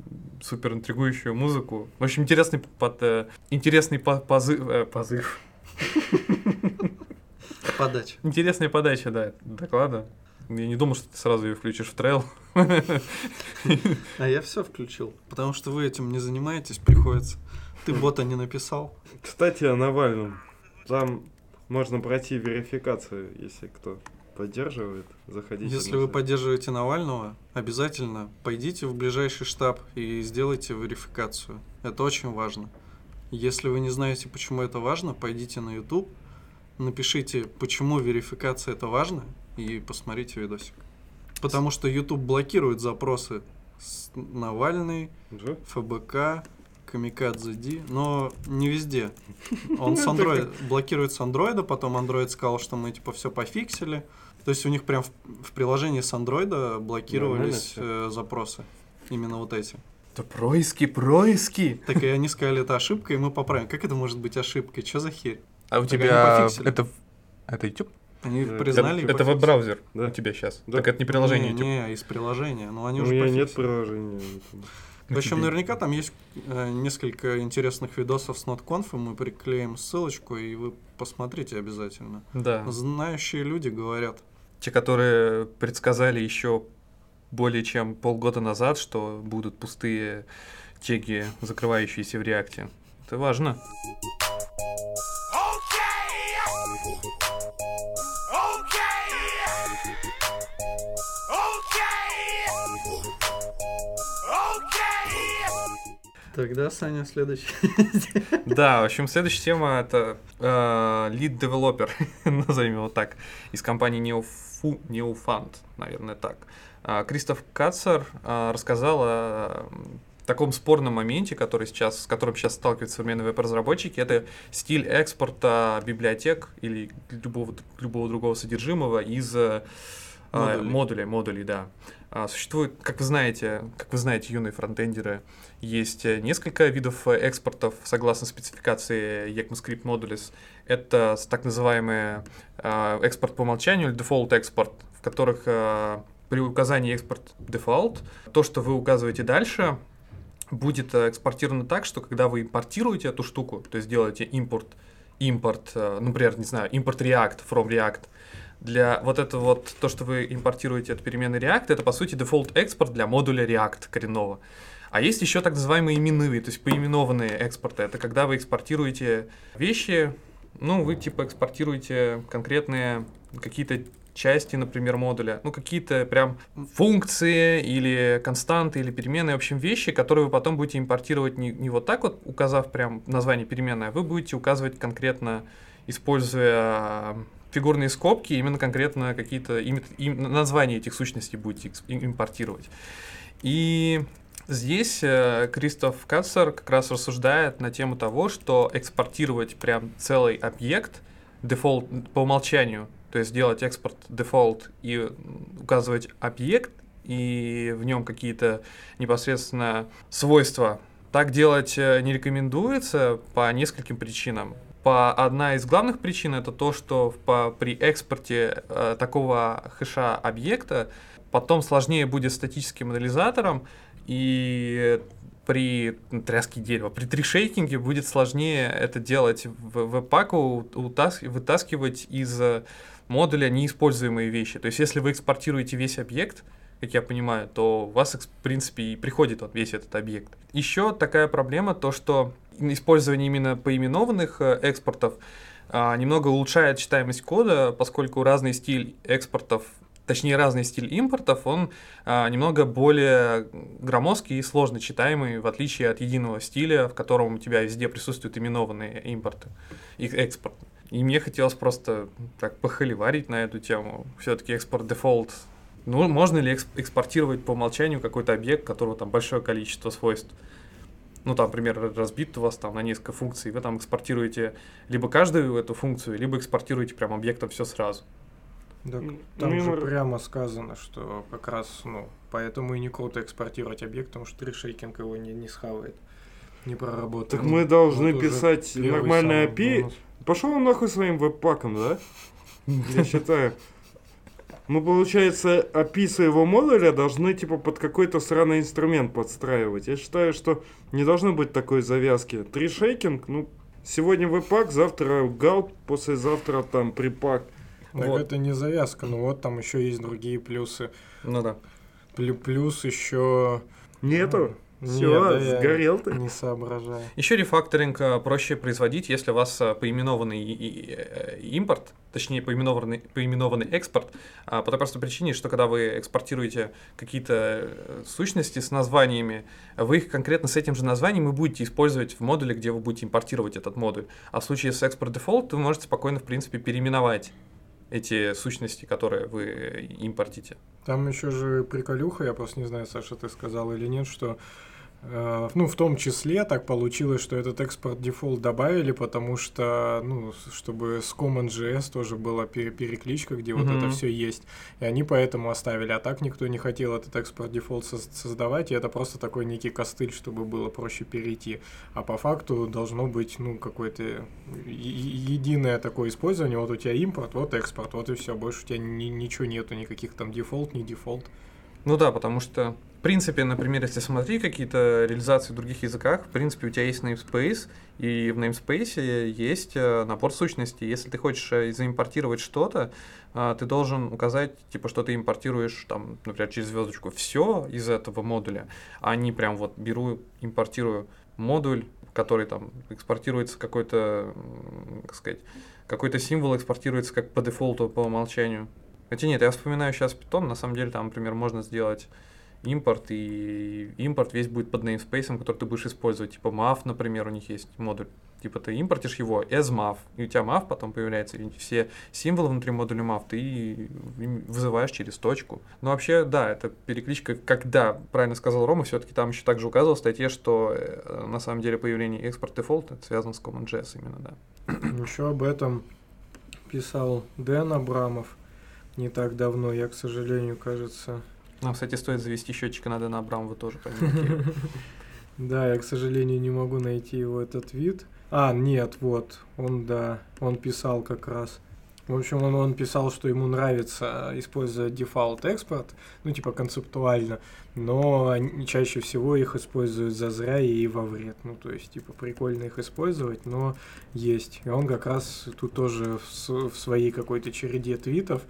супер интригующую музыку. В общем, интересный, под, э, интересный по- позыв, э, позыв. (laughs) Подача. Интересная подача, да, доклада. Я не думал, что ты сразу ее включишь в трейл. (laughs) А я все включил. Потому что вы этим не занимаетесь, приходится. Ты бота не написал. Кстати, о Навальном. Там можно пройти верификацию, если кто поддерживает. Заходите. Если вы поддерживаете Навального, обязательно пойдите в ближайший штаб и сделайте верификацию. Это очень важно. Если вы не знаете, почему это важно, пойдите на YouTube, напишите, почему верификация это важно, и посмотрите видосик. Потому что YouTube блокирует запросы с Навальный, Да? ФБК, Камикадзе Ди, но не везде. (laughs) Он с Android, блокирует с андроида, потом Android сказал, что мы типа все пофиксили. То есть у них прям в, в приложении с андроида блокировались э, запросы. Именно вот эти. Это происки, происки. Так и они сказали, это ошибка, и мы поправим. Как это может быть ошибкой? Что за херь? А у Так тебя пофиксили. это это YouTube? Они Да. признали и это это веб-браузер Да. у тебя сейчас. Да. Так это не приложение не, YouTube. Не, из приложения. Но они У уже меня нет пофиксили. приложения. В общем, тебе. наверняка там есть э, несколько интересных видосов с NotConf, мы приклеим ссылочку, и вы посмотрите обязательно. Да. Знающие люди говорят. Те, которые предсказали еще более чем полгода назад, что будут пустые теги, закрывающиеся в реакте. Это важно. Тогда, Саня, следующий. (laughs) Да, в общем, следующая тема это э, lead developer, (laughs) назовем его так, из компании Neofu, Neofund, наверное, так. А, Кристоф Кацер а, рассказал о таком спорном моменте, который сейчас, с которым сейчас сталкиваются современные веб-разработчики, это стиль экспорта библиотек или любого, любого другого содержимого из э, а, Модулей. модулей, модулей, да. Существует, как вы знаете, как вы знаете, юные фронтендеры, есть несколько видов экспортов согласно спецификации ECMAScript Modules. Это так называемый экспорт по умолчанию или default экспорт, в которых при указании экспорт default, то, что вы указываете дальше, будет э, экспортировано так, что когда вы импортируете эту штуку, то есть делаете импорт, импорт, э, например, не знаю, импорт React from React, для вот это вот, то, что вы импортируете от перемены React, это по сути default экспорт для модуля React коренного. А есть еще так называемые именные, то есть поименованные экспорты. Это когда вы экспортируете вещи, ну, вы типа экспортируете конкретные какие-то части, например, модуля, ну, какие-то прям функции или константы или перемены, в общем, вещи, которые вы потом будете импортировать не, не вот так вот, указав прям название перемены, а вы будете указывать конкретно, используя фигурные скобки, именно конкретно какие-то ими- им- названия этих сущностей будете им- импортировать. И здесь э, Кристоф Кассер как раз рассуждает на тему того, что экспортировать прям целый объект дефолт по умолчанию, то есть делать export default и указывать объект и в нем какие-то непосредственно свойства. Так делать э, не рекомендуется по нескольким причинам. По одна из главных причин это то, что по, при экспорте э, такого хэша объекта потом сложнее будет статическим анализатором, и при ну, тряске дерева, при тришейкинге будет сложнее это делать в веб-паку, утас- вытаскивать из модуля неиспользуемые вещи. То есть, если вы экспортируете весь объект, как я понимаю, то у вас, в принципе, и приходит вот весь этот объект. Еще такая проблема, то что использование именно поименованных э, экспортов а, немного улучшает читаемость кода, поскольку разный стиль экспортов, точнее разный стиль импортов, он а, немного более громоздкий и сложно читаемый, в отличие от единого стиля, в котором у тебя везде присутствуют именованные импорты, их экспорт. И мне хотелось просто так похоливарить на эту тему. Все-таки экспорт дефолт. Ну, можно ли экс- экспортировать по умолчанию какой-то объект, у которого там большое количество свойств? ну, там, например, разбит у вас там на несколько функций, вы там экспортируете либо каждую эту функцию, либо экспортируете прям объектом все сразу. Так, там ну, же прямо сказано, что как раз, ну, поэтому и не круто экспортировать объект, потому что трешейкинг его не, не схавает, не проработает. Так мы должны Вот писать самый API. Пошел он нахуй своим веб-паком, да? Я считаю. Мы, получается, API своего модуля должны, типа, под какой-то сраный инструмент подстраивать. Я считаю, что не должно быть такой завязки. Трешейкинг, ну, сегодня веб-пак, завтра гал, послезавтра там припак. Так Вот. это не завязка, ну вот там еще есть другие плюсы. Ну да. Плю- Плюс еще... Нету? Все, да сгорел ты. Не соображаю. Еще рефакторинг э, проще производить, если у вас э, поименованный э, импорт, точнее поименованный, поименованный экспорт, а, по той простой причине, что когда вы экспортируете какие-то э, сущности с названиями, вы их конкретно с этим же названием и будете использовать в модуле, где вы будете импортировать этот модуль. А в случае с экспорт дефолт вы можете спокойно, в принципе, переименовать эти сущности, которые вы импортите. Там еще же приколюха, я просто не знаю, Саша, ты сказал или нет, что ну, в том числе так получилось, что этот export default добавили, потому что, ну, чтобы с Common.js тоже была пере- перекличка, где вот Мгм. это все есть. И они поэтому оставили. А так никто не хотел этот export default соз- создавать, и это просто такой некий костыль, чтобы было проще перейти. А по факту должно быть, ну, какое-то единое такое использование. Вот у тебя импорт, вот экспорт, вот и все. Больше у тебя ни- ничего нету, никаких там дефолт, не дефолт. Ну да, потому что, принципе, например, если смотреть какие-то реализации в других языках, в принципе, у тебя есть namespace, и в namespace есть э, набор сущностей. Если ты хочешь э, заимпортировать что-то, а, ты должен указать, типа, что ты импортируешь, там, например, через звездочку все из этого модуля, а не прям вот беру, импортирую модуль, который там экспортируется какой-то, как сказать, какой-то символ экспортируется как по дефолту, по умолчанию. Хотя нет, я вспоминаю сейчас Python, на самом деле там, например, можно сделать импорт, и импорт весь будет под namespace, который ты будешь использовать. Типа mav, например, у них есть модуль. Типа ты импортишь его as mav, и у тебя mav потом появляется, и все символы внутри модуля mav ты вызываешь через точку. Но вообще, да, это перекличка, когда, правильно сказал Рома, все-таки там еще также указывал в статье, что э, на самом деле появление экспорт дефолта связано с CommonJS именно, да. Еще об этом писал Дэн Абрамов не так давно. Я, к сожалению, кажется... Нам, кстати, стоит завести счетчика на Дэна Абрамова тоже. (laughs) Да, я, к сожалению, не могу найти его этот вид. А, нет, вот, он, да, он писал как раз. В общем, он, он писал, что ему нравится использовать дефолт экспорт, ну, типа концептуально, но чаще всего их используют зазря и во вред. Ну, то есть, типа, прикольно их использовать, но есть. И он как раз тут тоже в, в своей какой-то череде твитов,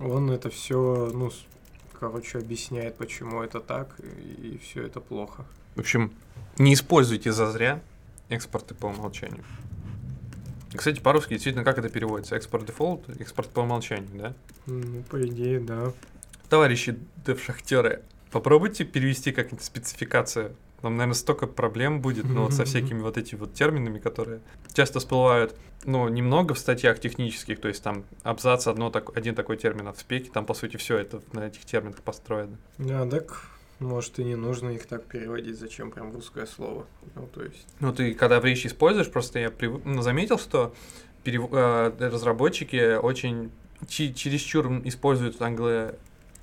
он это все, ну, короче, объясняет, почему это так, и, все это плохо. В общем, не используйте зазря экспорты по умолчанию. Кстати, по-русски действительно как это переводится? Экспорт дефолт, экспорт по умолчанию, да? Ну, по идее, да. Товарищи дев-шахтеры, попробуйте перевести как-нибудь спецификацию. Нам, наверное, столько проблем будет, ну, вот со всякими вот этими вот терминами, которые часто всплывают, ну, немного в статьях технических, то есть там абзац одно, так, один такой термин, а в спеке там, по сути, все это на этих терминах построено. А, так, может, и не нужно их так переводить, зачем прям русское слово. Ну, то есть, Ну, ты когда в речи используешь, просто я прив- ну, заметил, что перев- э, разработчики очень чи- чересчур используют англо-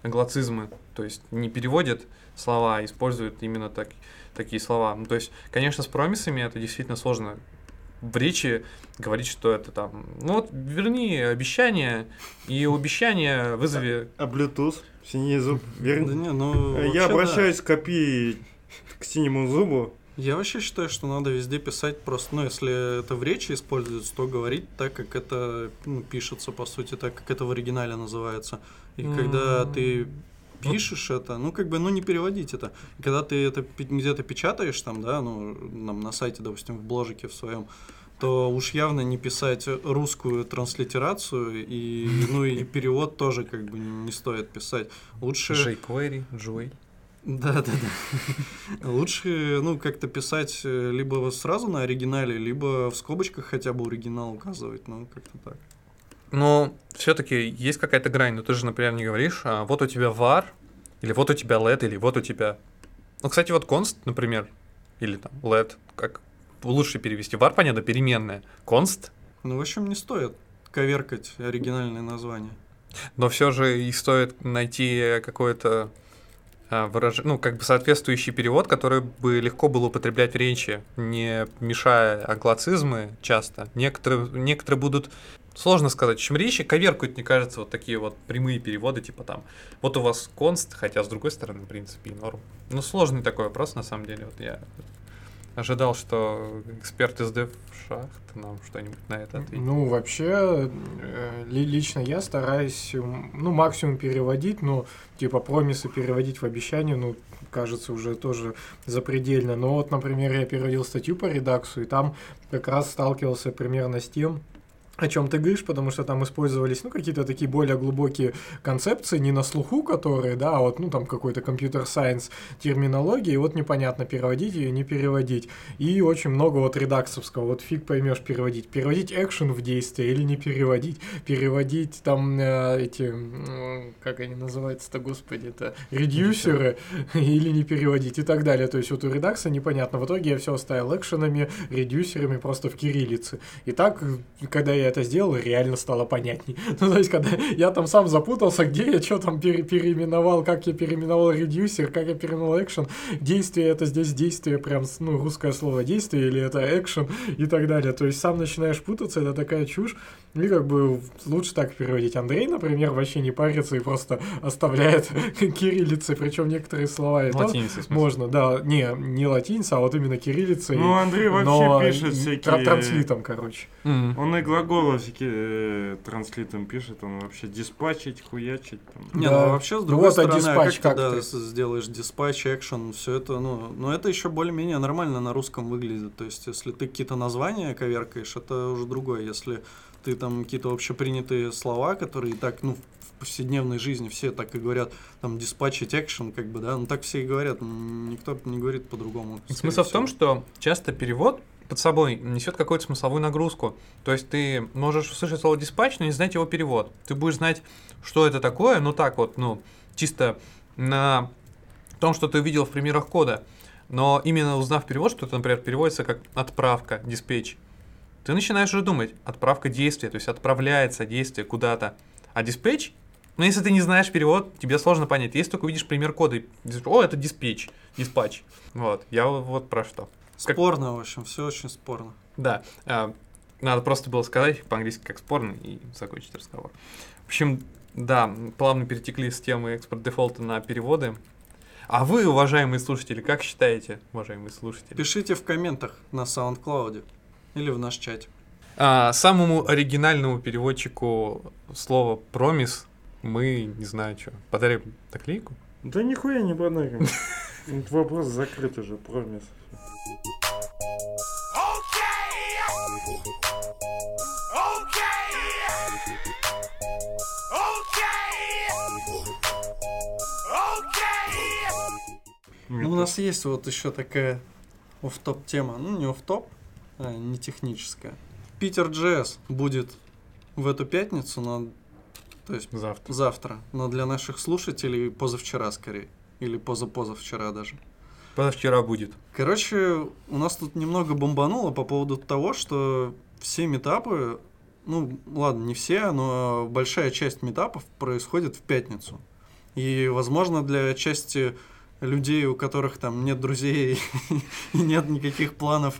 англоцизмы, то есть не переводят слова, а используют именно так, такие слова. Ну, то есть, конечно, с промисами это действительно сложно в речи говорить, что это там, ну вот верни обещание, и у обещания вызови А Bluetooth? Синий зуб? Верни. Да не, ну, Я да. обращаюсь к API к синему зубу. Я вообще считаю, что надо везде писать просто, ну, если это в речи используется, то говорить так, как это ну, пишется, по сути, так, как это в оригинале называется. И когда М. ты пишешь это, ну, как бы, ну, не переводить это. Когда ты это где-то печатаешь там, да, ну, нам на сайте, допустим, в бложике в своем, то уж явно не писать русскую транслитерацию, и, (laughs) ну, и перевод тоже, как бы, не стоит писать. Лучше... jQuery, Joy. Да, да, да. Лучше, ну, как-то писать э, либо сразу на оригинале, либо в скобочках хотя бы оригинал указывать, ну, как-то так. Но все-таки есть какая-то грань. Ну, ты же, например, не говоришь, а вот у тебя var, или вот у тебя let, или вот у тебя... Ну, кстати, вот const, например, или там let, как лучше перевести. Var, понятно, переменная. Const, Ну, в общем, не стоит коверкать оригинальные названия. но все же и стоит найти какое-то выражение, ну, как бы соответствующий перевод, который бы легко было употреблять в речи, не мешая англицизмы часто. Некоторые, некоторые будут Сложно сказать. Общем, речи коверкуют, мне кажется, вот такие вот прямые переводы, типа там, вот у вас конст, хотя с другой стороны, в принципе, и норм. Ну, сложный такой вопрос, на самом деле. Вот я ожидал, что эксперт из Шахт нам что-нибудь на это ответит. Ну, вообще, э, ли- лично я стараюсь, ну, максимум переводить, но, типа, промисы переводить в обещание, ну, кажется, уже тоже запредельно. Но вот, например, я переводил статью по редаксу, и там как раз сталкивался примерно с тем, о чем ты говоришь, потому что там использовались, ну, какие-то такие более глубокие концепции, не на слуху которые, да, а вот, ну, там, какой-то компьютер-сайенс терминологии, и вот непонятно, переводить ее, не переводить. И очень много вот редаксовского, вот фиг поймешь переводить. Переводить экшен в действие или не переводить. Переводить там э, эти, как они называются-то, господи, это редюсеры (laughs) или не переводить и так далее. То есть вот у редакса непонятно. В итоге я все оставил экшенами, редюсерами просто в кириллице. И так, когда я это сделал, реально стало понятней. (laughs) Ну, то есть, когда я там сам запутался, где я что там пере- переименовал, как я переименовал редюсер, как я переименовал экшен, действие это здесь действие, прям, ну, русское слово действие, или это экшен и так далее. То есть, сам начинаешь путаться, это такая чушь. И как бы лучше так переводить. Андрей, например, вообще не парится и просто оставляет (laughs) кириллицы, причем некоторые слова и то Латиницей, в смысле. можно, да, не, не латиница, а вот именно кириллицей. Ну, Андрей вообще но пишет всякие... транслитом, короче. Мгм. Он и глаголы всякие э, транслитом пишет, он вообще диспатчить, хуячить. Там. Не, Да. ну вообще, с Ну другой вот, а стороны, а как, как тогда ты? сделаешь диспатч, экшен, все это, ну, ну, это еще более-менее нормально на русском выглядит. То есть, если ты какие-то названия коверкаешь, это уже другое. Если ты там какие-то общепринятые слова, которые и так, ну, в повседневной жизни все так и говорят, там, диспатчить экшен, как бы, да, ну, так все и говорят, никто не говорит по-другому. Смысл в том, всего. что часто перевод под собой несет какую-то смысловую нагрузку. То есть ты можешь услышать слово диспатч, но не знать его перевод. Ты будешь знать, что это такое, ну так вот, ну, чисто на том, что ты увидел в примерах кода. Но именно узнав перевод, что это, например, переводится как отправка, диспетч, ты начинаешь уже думать, отправка действия, то есть отправляется действие куда-то. А диспетч, ну если ты не знаешь перевод, тебе сложно понять. Если только увидишь пример кода, и о, это диспетч, диспатч. Вот, я вот про что. Как- Спорно, в общем, все очень спорно. Да, а, надо просто было сказать по-английски как спорно и закончить разговор. В общем, да, плавно перетекли с темы экспорт дефолта на переводы. А вы, уважаемые слушатели, как считаете, уважаемые слушатели? Пишите в комментах на SoundCloud или в наш чате. А, самому оригинальному переводчику слова промис мы, не знаю что, подарим наклейку? Да нихуя не подарим. (laughs) Вопрос закрыт уже, промис. Ну, у нас есть вот еще такая оф-топ тема. Ну, не оф-топ, а не техническая. Питер JS будет в эту пятницу, но, то есть Завтра. завтра, но для наших слушателей позавчера скорее. Или позапозавчера даже. Позавчера будет. Короче, у нас тут немного бомбануло по поводу того, что все метапы, ну ладно, не все, но большая часть метапов происходит в пятницу. И, возможно, для части людей, у которых там нет друзей (laughs) и нет никаких планов,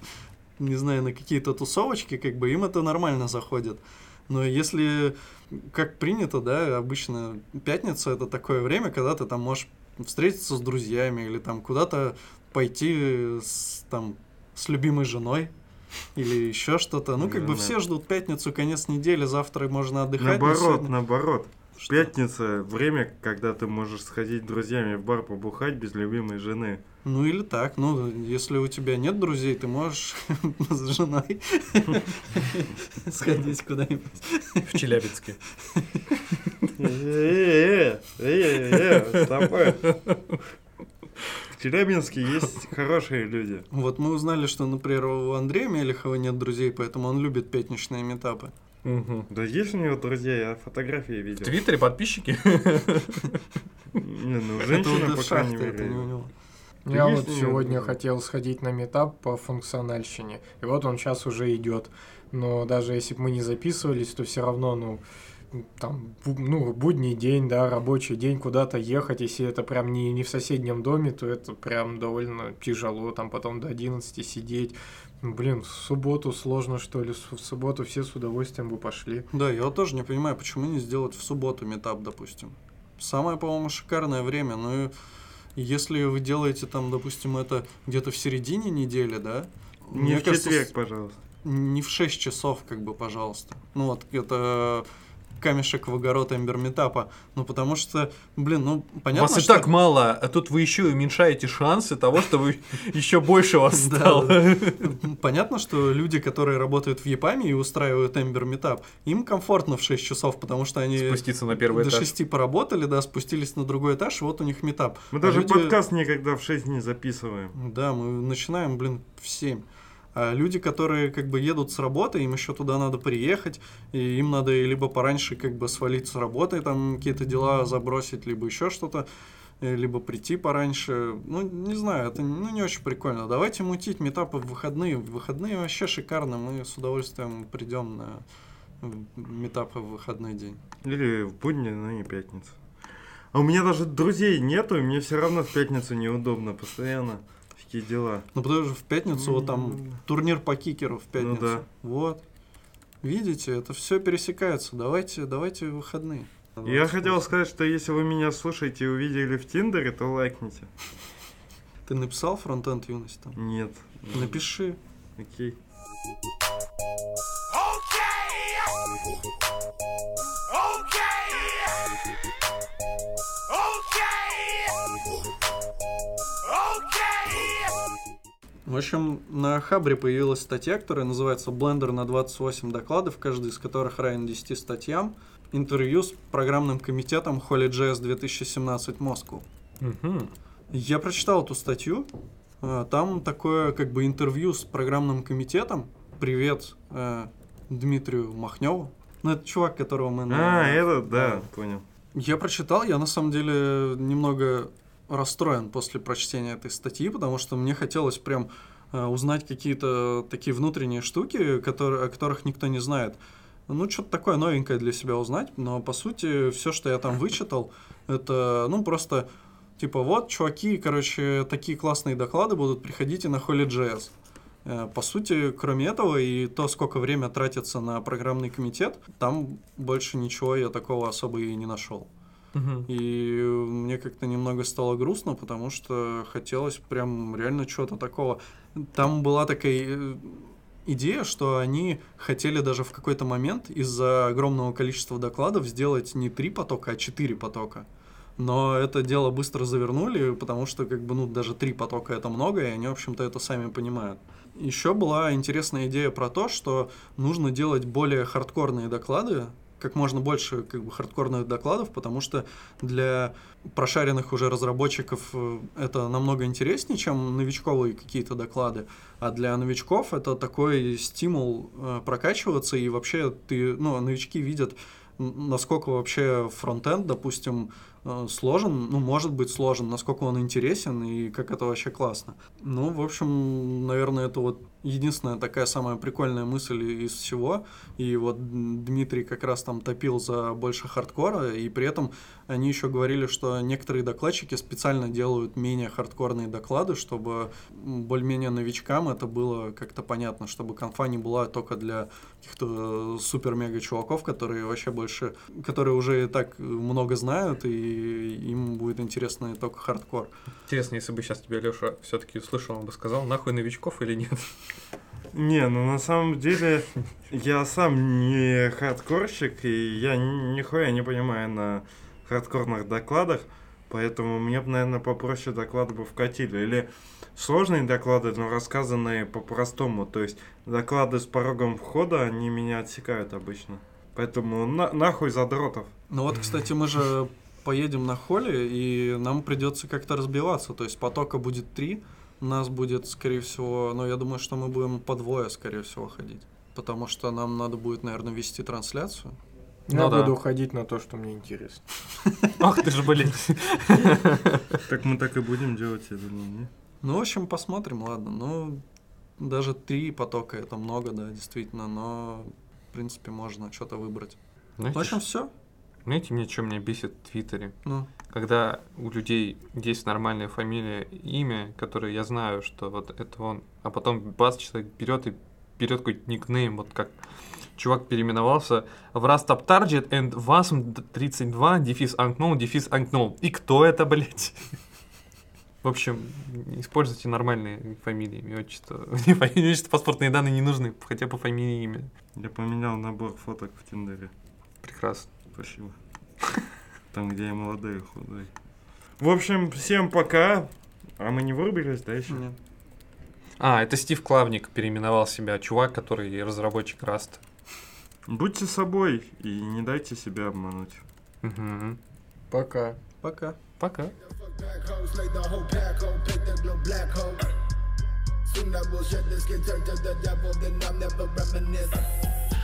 не знаю, на какие-то тусовочки, как бы им это нормально заходит. Но если, как принято, да, обычно пятница это такое время, когда ты там можешь встретиться с друзьями или там куда-то пойти с, там, с любимой женой или еще что-то. Ну, как бы Да-да. все ждут пятницу, конец недели, завтра можно отдыхать. Наоборот, сегодня- наоборот. Что? Пятница время, когда ты можешь сходить с друзьями в бар побухать без любимой жены. Ну или так, ну если у тебя нет друзей, ты можешь (laughs) с женой (laughs) сходить куда-нибудь. В Челябинске. В Челябинске есть хорошие люди. Вот мы узнали, что, например, у Андрея Мелехова нет друзей, поэтому он любит пятничные метапы. Мгм. Да есть у него друзья, я фотографии В видел. Твиттере подписчики. Не, ну, женщина, по крайней это не у мере. Я вот сегодня хотел сходить на метап по функциональщине, и вот он сейчас уже идет. Но даже если бы мы не записывались, то все равно, ну, там, ну, будний день, да, рабочий день, куда-то ехать, если это прям не, не в соседнем доме, то это прям довольно тяжело, там потом до 11 сидеть. Ну, Блин, в субботу сложно, что ли, в субботу все с удовольствием бы пошли. Да, я вот тоже не понимаю, почему не сделать в субботу метап, допустим. Самое, по-моему, шикарное время. Ну, и если вы делаете там, допустим, это где-то в середине недели, да? Не в кажется, четверг, пожалуйста. не в 6 часов, как бы, пожалуйста. Ну вот это камешек в огород эмберметапа. Ну потому что, блин, ну понятно, Вас и что... так мало, а тут вы еще и уменьшаете шансы того, что вы (laughs) еще больше вас стало. Понятно, что люди, которые работают в ЕПАМе и устраивают Эмбер Метап, им комфортно в 6 часов, потому что они Спуститься на первый до этаж. 6 поработали, да, спустились на другой этаж, и вот у них метап. Мы А даже подкаст никогда в 6 не записываем. Да, мы начинаем, блин, в 7. А люди, которые как бы едут с работы, им еще туда надо приехать, и им надо либо пораньше как бы свалить с работы, там какие-то дела забросить, либо еще что-то, э, либо прийти пораньше. Ну, не знаю, это ну, не очень прикольно. Давайте мутить метапы в выходные. В выходные вообще шикарно, мы с удовольствием придем на метапы в выходной день. Или в будни, но не пятницу. А у меня даже друзей нету, и мне все равно в пятницу неудобно постоянно. Такие дела. Ну, потому что в пятницу вот там турнир по кикеру в пятницу. да. Вот. Видите, это все пересекается. Давайте, давайте в выходные. Я хотел сказать, что если вы меня слушаете и увидели в Тиндере, то лайкните. Ты написал фронтенд юность там? Нет. Напиши. Окей. В общем, на Хабре появилась статья, которая называется «Блендер на 28 докладов», каждый из которых равен 10 статьям. Интервью с программным комитетом HolyJS 2017 Москву. Мгм. Я прочитал эту статью. А, Там такое как бы интервью с программным комитетом. Привет э, Дмитрию Махневу. Ну, это чувак, которого мы... на- А, это, да, понял. Я прочитал, я на самом деле немного расстроен после прочтения этой статьи, потому что мне хотелось прям э, узнать какие-то такие внутренние штуки, которые, о которых никто не знает. Ну, что-то такое новенькое для себя узнать, но по сути все, что я там (laughs) вычитал, это, ну, просто типа вот, чуваки, короче, такие классные доклады будут, приходите на HolyJS. Э, По сути, кроме этого и то, сколько время тратится на программный комитет, там больше ничего я такого особо и не нашел. Мгм. И мне как-то немного стало грустно, потому что хотелось прям реально чего-то такого. Там была такая э, идея, что они хотели даже в какой-то момент из-за огромного количества докладов сделать не три потока, а четыре потока. Но это дело быстро завернули, потому что как бы ну даже три потока это много, и они в общем-то это сами понимают. Еще была интересная идея про то, что нужно делать более хардкорные доклады, как можно больше как бы хардкорных докладов, потому что для прошаренных уже разработчиков э, это намного интереснее, чем новичковые какие-то доклады. А для новичков это такой стимул э, прокачиваться, и вообще ты, ну, новички видят, насколько вообще фронтенд, допустим, э, сложен, ну, может быть сложен, насколько он интересен и как это вообще классно. Ну, в общем, наверное, это вот единственная такая самая прикольная мысль из всего. И вот Дмитрий как раз там топил за больше хардкора, и при этом они еще говорили, что некоторые докладчики специально делают менее хардкорные доклады, чтобы более-менее новичкам это было как-то понятно, чтобы конфа не была только для каких-то супер-мега чуваков, которые вообще больше, которые уже и так много знают, и им будет интересно только хардкор. Интересно, если бы сейчас тебя Леша все-таки услышал, он бы сказал, нахуй новичков или нет? Не, ну на самом деле я сам не хардкорщик, и я ни- нихуя не понимаю на хардкорных докладах, поэтому мне бы, наверное, попроще доклады бы вкатили. Или сложные доклады, но рассказанные по-простому, то есть доклады с порогом входа, они меня отсекают обычно. Поэтому на- нахуй задротов. Ну вот, кстати, мы же поедем на холле, и нам придется как-то разбиваться. То есть потока будет три, нас будет, скорее всего, ну, я думаю, что мы будем по двое, скорее всего, ходить. Потому что нам надо будет, наверное, вести трансляцию. Я Ну да. буду ходить на то, что мне интересно. (laughs) Ах ты же, блядь. (laughs) Так мы так и будем делать, я думаю, не? Ну, в общем, посмотрим, ладно. Ну, даже три потока это много, да, действительно, но, в принципе, можно что-то выбрать. В общем, все. Знаете, мне что меня бесит в Твиттере? Ну, Когда у людей есть нормальная фамилия, имя, которое я знаю, что вот это он, а потом бац, человек берет и берет какой-то никнейм, вот как чувак переименовался в Rastap Target and Wasm 32 дефис unknown дефис unknown. И кто это, блядь? (laughs) В общем, используйте нормальные фамилии, имя, отчество. (laughs) Мне фамилия, отчество, паспортные данные не нужны, хотя бы фамилия и имя. Я поменял набор фоток в Тиндере. Прекрасно. Спасибо. (laughs) Там, где я молодой и худой. В общем, всем пока. А мы не вырубились, да, еще? нет. А, это Стив Клавник переименовал себя, чувак, который разработчик Rust. Будьте собой и не дайте себя обмануть. Мгм. Пока. Пока. Пока. Soon I will shed the skin, turn to the devil, then I'll never reminisce.